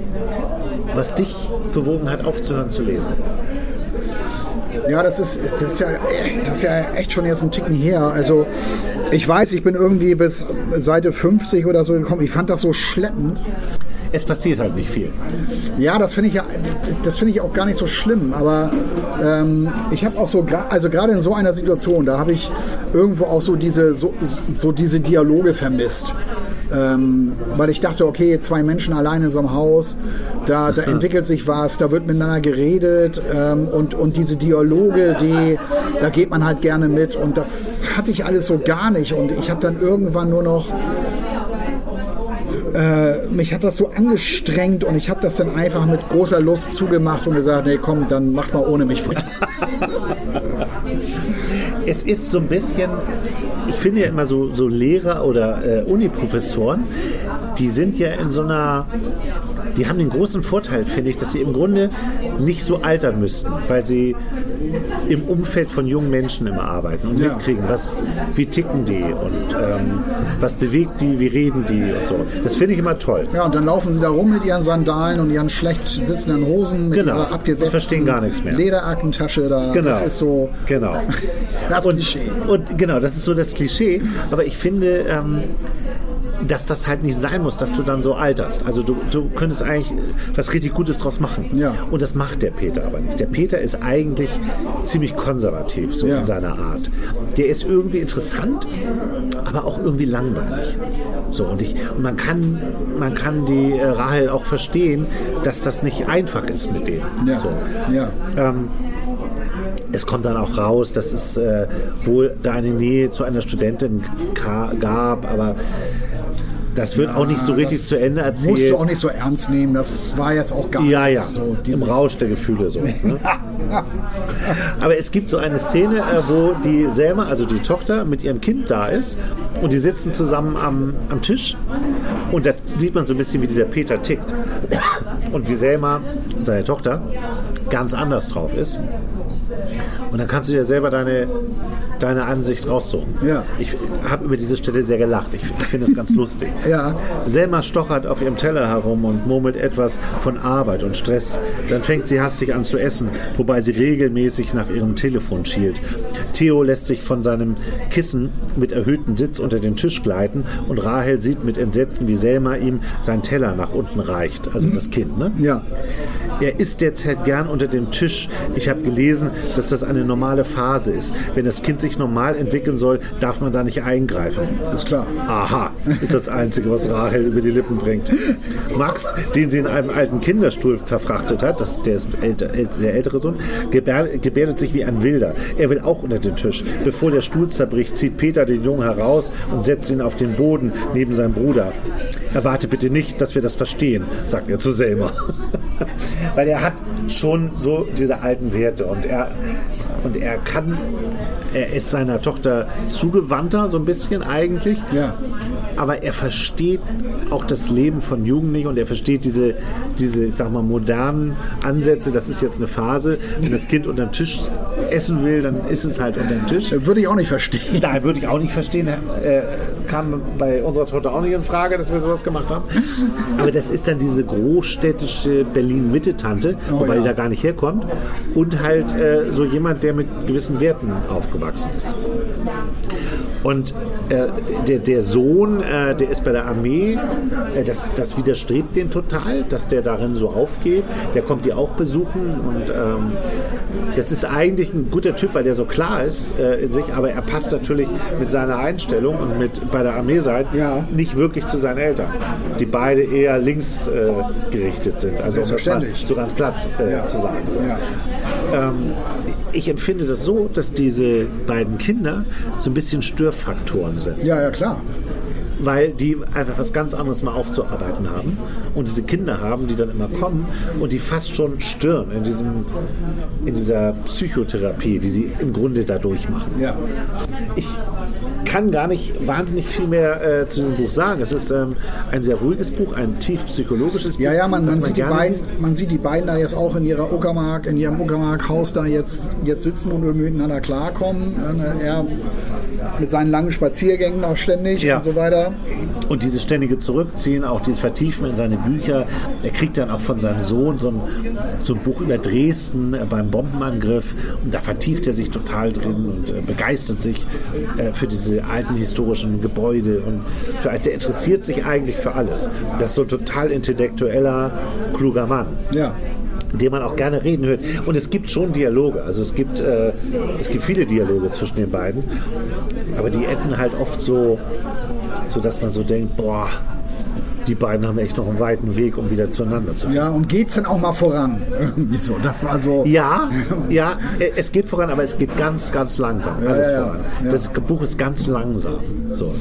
was dich bewogen hat, aufzuhören zu lesen. Ja, das ist, das, ist ja, das ist ja echt schon jetzt ein Ticken her. Also ich weiß, ich bin irgendwie bis Seite 50 oder so gekommen. Ich fand das so schleppend. es passiert halt nicht viel. Ja, das finde ich ja, das finde ich auch gar nicht so schlimm. Aber ähm, ich habe auch so, also gerade in so einer Situation, da habe ich irgendwo auch so diese, so, so diese Dialoge vermisst. Ähm, weil ich dachte, okay, zwei Menschen alleine in so einem Haus, da, da <laughs> entwickelt sich was, da wird miteinander geredet ähm, und, und diese Dialoge, die, da geht man halt gerne mit und das hatte ich alles so gar nicht und ich habe dann irgendwann nur noch äh, mich hat das so angestrengt und ich habe das dann einfach mit großer Lust zugemacht und gesagt, nee, komm, dann macht mal ohne mich weiter. <laughs> es ist so ein bisschen, ich finde ja immer so, so Lehrer oder äh, Uniprofessoren, die sind ja in so einer die haben den großen Vorteil, finde ich, dass sie im Grunde nicht so altern müssten, weil sie im Umfeld von jungen Menschen immer arbeiten und ja. mitkriegen, was, wie ticken die und ähm, was bewegt die, wie reden die und so. Das finde ich immer toll. Ja, und dann laufen sie da rum mit ihren Sandalen und ihren schlecht sitzenden Hosen, mit genau. ihrer abgewetzten verstehen gar nichts mehr. Lederaktentasche da. Genau. Das ist so genau. <laughs> das und, Klischee. Und genau, das ist so das Klischee. Aber ich finde, ähm, dass das halt nicht sein muss, dass du dann so alterst. Also du, du könntest eigentlich was richtig Gutes draus machen. Ja. Und das macht der Peter aber nicht. Der Peter ist eigentlich ziemlich konservativ, so Ja. in seiner Art. Der ist irgendwie interessant, aber auch irgendwie langweilig. So, und, ich, und man kann, man kann die äh, Rahel auch verstehen, dass das nicht einfach ist mit denen. Ja. So. ja. Ähm, es kommt dann auch raus, dass es äh, wohl da eine Nähe zu einer Studentin gab, aber das wird auch nicht so richtig zu Ende erzählt. Musst du auch nicht so ernst nehmen. Das war jetzt auch gar ja, ja, nichts. So, im dieses- Rausch der Gefühle so. Ne? <laughs> Aber es gibt so eine Szene, äh, wo die Selma, also die Tochter, mit ihrem Kind da ist und die sitzen zusammen am, am Tisch und da sieht man so ein bisschen, wie dieser Peter tickt und wie Selma, seine Tochter, ganz anders drauf ist. Und dann kannst du dir selber deine, deine Ansicht raussuchen. Ja. Ich habe über diese Stelle sehr gelacht. Ich, ich finde es ganz <laughs> lustig. Ja. Selma stochert auf ihrem Teller herum und murmelt etwas von Arbeit und Stress. Dann fängt sie hastig an zu essen, wobei sie regelmäßig nach ihrem Telefon schielt. Theo lässt sich von seinem Kissen mit erhöhtem Sitz unter den Tisch gleiten und Rahel sieht mit Entsetzen, wie Selma ihm seinen Teller nach unten reicht. Also das Kind, ne? Ja. Er isst derzeit gern unter dem Tisch. Ich habe gelesen, dass das eine normale Phase ist. Wenn das Kind sich normal entwickeln soll, darf man da nicht eingreifen. Ist klar. Aha, ist das Einzige, was Rahel über die Lippen bringt. Max, den sie in einem alten Kinderstuhl verfrachtet hat, das, der ist älter, äl- der ältere Sohn, gebär, gebärdet sich wie ein Wilder. Er will auch unter den Tisch. Bevor der Stuhl zerbricht, zieht Peter den Jungen heraus und setzt ihn auf den Boden neben seinem Bruder. Erwarte bitte nicht, dass wir das verstehen, sagt er zu Selma. <laughs> Weil er hat schon so diese alten Werte und er, und er kann, er ist seiner Tochter zugewandter, so ein bisschen eigentlich. Ja. Aber er versteht auch das Leben von Jugendlichen und er versteht diese, diese, ich sag mal, modernen Ansätze. Das ist jetzt eine Phase. Wenn das Kind unter dem Tisch essen will, dann ist es halt unter dem Tisch. Würde ich auch nicht verstehen. Da würde ich auch nicht verstehen, äh, kam bei unserer Tochter auch nicht in Frage, dass wir sowas gemacht haben. Aber das ist dann diese großstädtische Berlin-Mitte-Tante, Oh wobei ja. die da gar nicht herkommt. Und halt äh, so jemand, der mit gewissen Werten aufgewachsen ist. Und äh, der, der Sohn, äh, der ist bei der Armee, äh, das, das widerstrebt den total, dass der darin so aufgeht. Der kommt die auch besuchen und ähm, das ist eigentlich ein guter Typ, weil der so klar ist äh, in sich, aber er passt natürlich mit seiner Einstellung und mit bei der Armee sein Ja. nicht wirklich zu seinen Eltern, die beide eher links gerichtet sind. Also um das mal so ganz platt äh, Ja. zu sagen. So. Ja. Ähm, ich empfinde das so, dass diese beiden Kinder so ein bisschen Störfaktoren sind, ja, ja, klar. weil die einfach was ganz anderes mal aufzuarbeiten haben und diese Kinder haben, die dann immer kommen und die fast schon stören in, diesem, in dieser Psychotherapie, die sie im Grunde da durchmachen. Ja. Ich kann gar nicht wahnsinnig viel mehr äh, zu diesem Buch sagen. Es ist ähm, ein sehr ruhiges Buch, ein tief psychologisches Buch. Ja, ja, man, das man, sieht die beiden, man sieht die beiden da jetzt auch in ihrer Uckermark, in ihrem Uckermark-Haus da jetzt, jetzt sitzen und irgendwie miteinander klarkommen. Äh, Er mit seinen langen Spaziergängen auch ständig Ja. und so weiter. Und dieses ständige Zurückziehen, auch dieses Vertiefen in seine Bücher. Er kriegt dann auch von seinem Sohn so ein, so ein Buch über Dresden äh, beim Bombenangriff. Und da vertieft er sich total drin und äh, begeistert sich äh, für diese diese alten historischen Gebäude und für, der interessiert sich eigentlich für alles. Das ist so ein total intellektueller, kluger Mann Ja. dem man auch gerne reden hört. Und es gibt schon Dialoge. Also es gibt, äh, es gibt viele Dialoge zwischen den beiden. Aber die enden halt oft so, so dass man so denkt, boah, die beiden haben echt noch einen weiten Weg, um wieder zueinander zu finden. Ja, und geht's denn auch mal voran? Irgendwie so. Das war so. Ja, ja, es geht voran, aber es geht ganz, ganz langsam. Alles ja, ja. voran. Ja. Das Buch ist ganz langsam. So.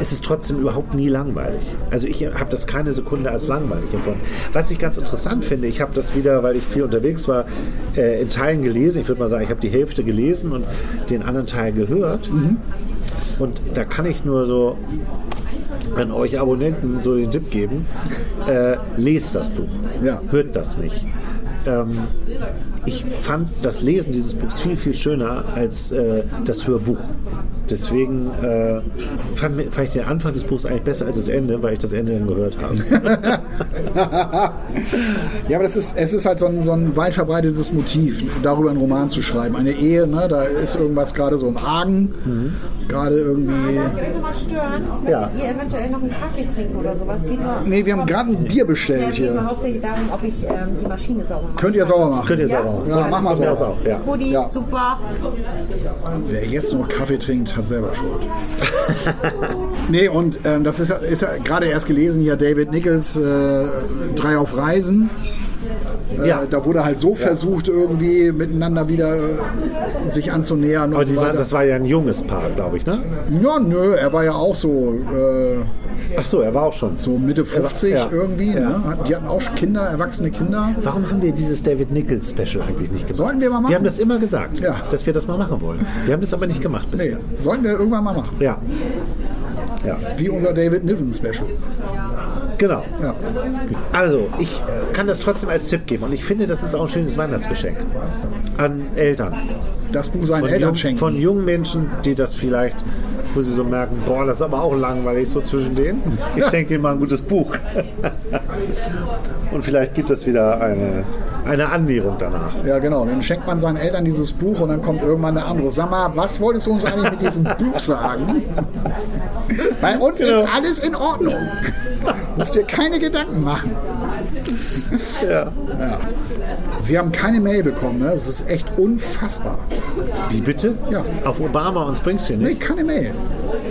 Es ist trotzdem überhaupt nie langweilig. Also ich habe das keine Sekunde als langweilig empfunden. Was ich ganz interessant finde, ich habe das wieder, weil ich viel unterwegs war, äh, in Teilen gelesen. Ich würde mal sagen, ich habe die Hälfte gelesen und den anderen Teil gehört. Mhm. Und da kann ich nur so an euch Abonnenten so den Tipp geben, äh, lest das Buch. Ja. Hört das nicht. Ähm, ich fand das Lesen dieses Buchs viel, viel schöner als äh, das Hörbuch. Deswegen äh, fand, fand ich den Anfang des Buchs eigentlich besser als das Ende, weil ich das Ende dann gehört habe. <laughs> Ja, aber das ist, es ist halt so ein, so ein weit verbreitetes Motiv, darüber einen Roman zu schreiben. Eine Ehe, ne, da ist irgendwas gerade so im Argen, gerade irgendwie. Ja. Ihr eventuell noch einen Kaffee trinken oder sowas. Geht nur, Nee, wir haben gerade ein Bier ja, bestellt es geht hier. hauptsächlich darum, ob ich ähm, die Maschine sauber mache. Könnt ihr sauber machen? Könnt ihr Ja. sauber machen. Ja, mach mal sauber. auch, ja. Hoodie, Ja. super. Wer jetzt noch Kaffee trinkt, hat selber Schuld. <laughs> nee, und ähm, das ist, ja- ist ja gerade erst gelesen hier David Nichols, äh, Drei auf Reisen. Äh, Ja. Da wurde halt so versucht, irgendwie miteinander wieder äh, sich anzunähern Aber so war, das war ja ein junges Paar, glaube ich, ne? ja, nö, er war ja auch so, äh, Ach so, er war auch schon. so Mitte 50 Ja. irgendwie. Ja. Ne? Die hatten auch Kinder, erwachsene Kinder. Warum haben wir dieses David Nichols Special eigentlich nicht gemacht? Sollten wir mal machen? Wir haben das immer gesagt, Ja. dass wir das mal machen wollen. Wir haben das aber nicht gemacht Nee, bisher. sollten wir irgendwann mal machen. Ja. Ja, Wie unser David Niven Special. Genau. Ja. Also, ich kann das trotzdem als Tipp geben und ich finde, das ist auch ein schönes Weihnachtsgeschenk an Eltern. Das Buch seinen Von, Eltern jung, schenken. von jungen Menschen, die das vielleicht, wo sie so merken, boah, das ist aber auch langweilig so zwischen denen. <laughs> Ich schenke denen mal ein gutes Buch. und vielleicht gibt es wieder eine, eine Annäherung danach. Ja, genau. Dann schenkt man seinen Eltern dieses Buch und dann kommt irgendwann der Anruf. Sag mal, was wolltest du uns eigentlich mit diesem Buch sagen? <laughs> Bei uns Genau. ist alles in Ordnung. Musst dir keine Gedanken machen. <laughs> Ja. Wir haben keine Mail bekommen. Ne? Das ist echt unfassbar. Wie bitte? Ja. Auf Obama und Springsteen Nee, nicht? keine Mail.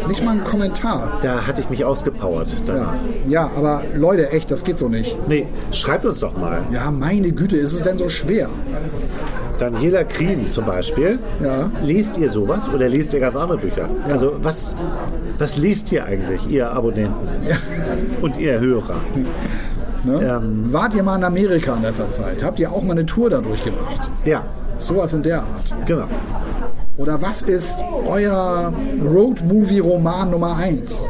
Nicht mal ein Kommentar. Da hatte ich mich ausgepowert. Ja. ja, aber Leute, echt, das geht so nicht. Nee, schreibt uns doch mal. Ja, meine Güte, ist es denn so schwer? Daniela Krien zum Beispiel. Ja. Lest ihr sowas oder lest ihr ganz andere Bücher? Also was, was lest ihr eigentlich, ihr Abonnenten und ihr Hörer? Ne? Ähm. Wart ihr mal in Amerika in letzter Zeit? Habt ihr auch mal eine Tour dadurch gemacht? Ja, Sowas in der Art. genau. Oder was ist euer Road-Movie-Roman Nummer 1?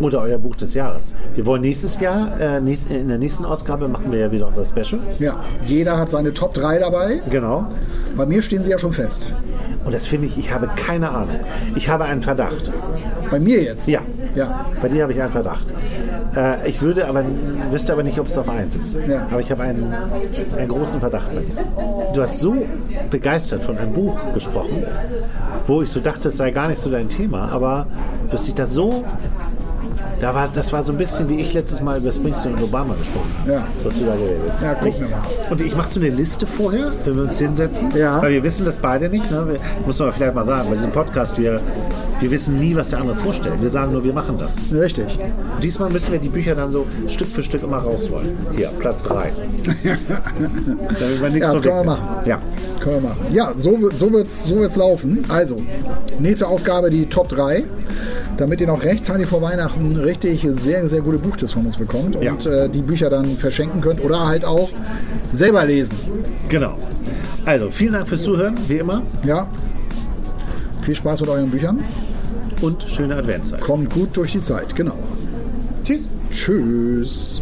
Oder euer Buch des Jahres. Wir wollen nächstes Jahr, äh, nächst, in der nächsten Ausgabe machen wir ja wieder unser Special. Ja, jeder hat seine Top 3 dabei. Genau. Bei mir stehen sie ja schon fest. Und das finde ich, ich habe keine Ahnung. Ich habe einen Verdacht. Bei mir jetzt? Ja. Ja. Bei dir habe ich einen Verdacht. Äh, ich würde aber, wüsste aber nicht, ob es auf eins ist. Ja. Aber ich habe einen, einen großen Verdacht bei dir. Du hast so begeistert von einem Buch gesprochen, wo ich so dachte, es sei gar nicht so dein Thema, aber du hast dich da so. Da war, das war so ein bisschen wie ich letztes Mal über Springsteen und Obama gesprochen habe. Ja. So hast du da geredet. Ja, gucken wir mal. Und ich mache so eine Liste vorher, wenn wir uns hinsetzen. Ja. Weil wir wissen das beide nicht. Ne? Wir, muss man vielleicht mal sagen, bei diesem Podcast, wir, wir wissen nie, was der andere vorstellt. Wir sagen nur, wir machen das. Richtig. Und diesmal müssen wir die Bücher dann so Stück für Stück immer rausholen. Hier, Platz 3. <laughs> Damit wir nichts Ja, das können wir machen. Ja. Können wir machen. Ja, so, wird- so wird es so wird's laufen. Also, nächste Ausgabe die Top 3. Damit ihr noch rechtzeitig vor Weihnachten richtig sehr, sehr gute Buchtipps von uns bekommt und Ja. äh, die Bücher dann verschenken könnt oder halt auch selber lesen. Genau. Also, vielen Dank fürs Zuhören, wie immer. Ja. Viel Spaß mit euren Büchern. Und schöne Adventszeit. Kommt gut durch die Zeit. Genau. Tschüss. Tschüss.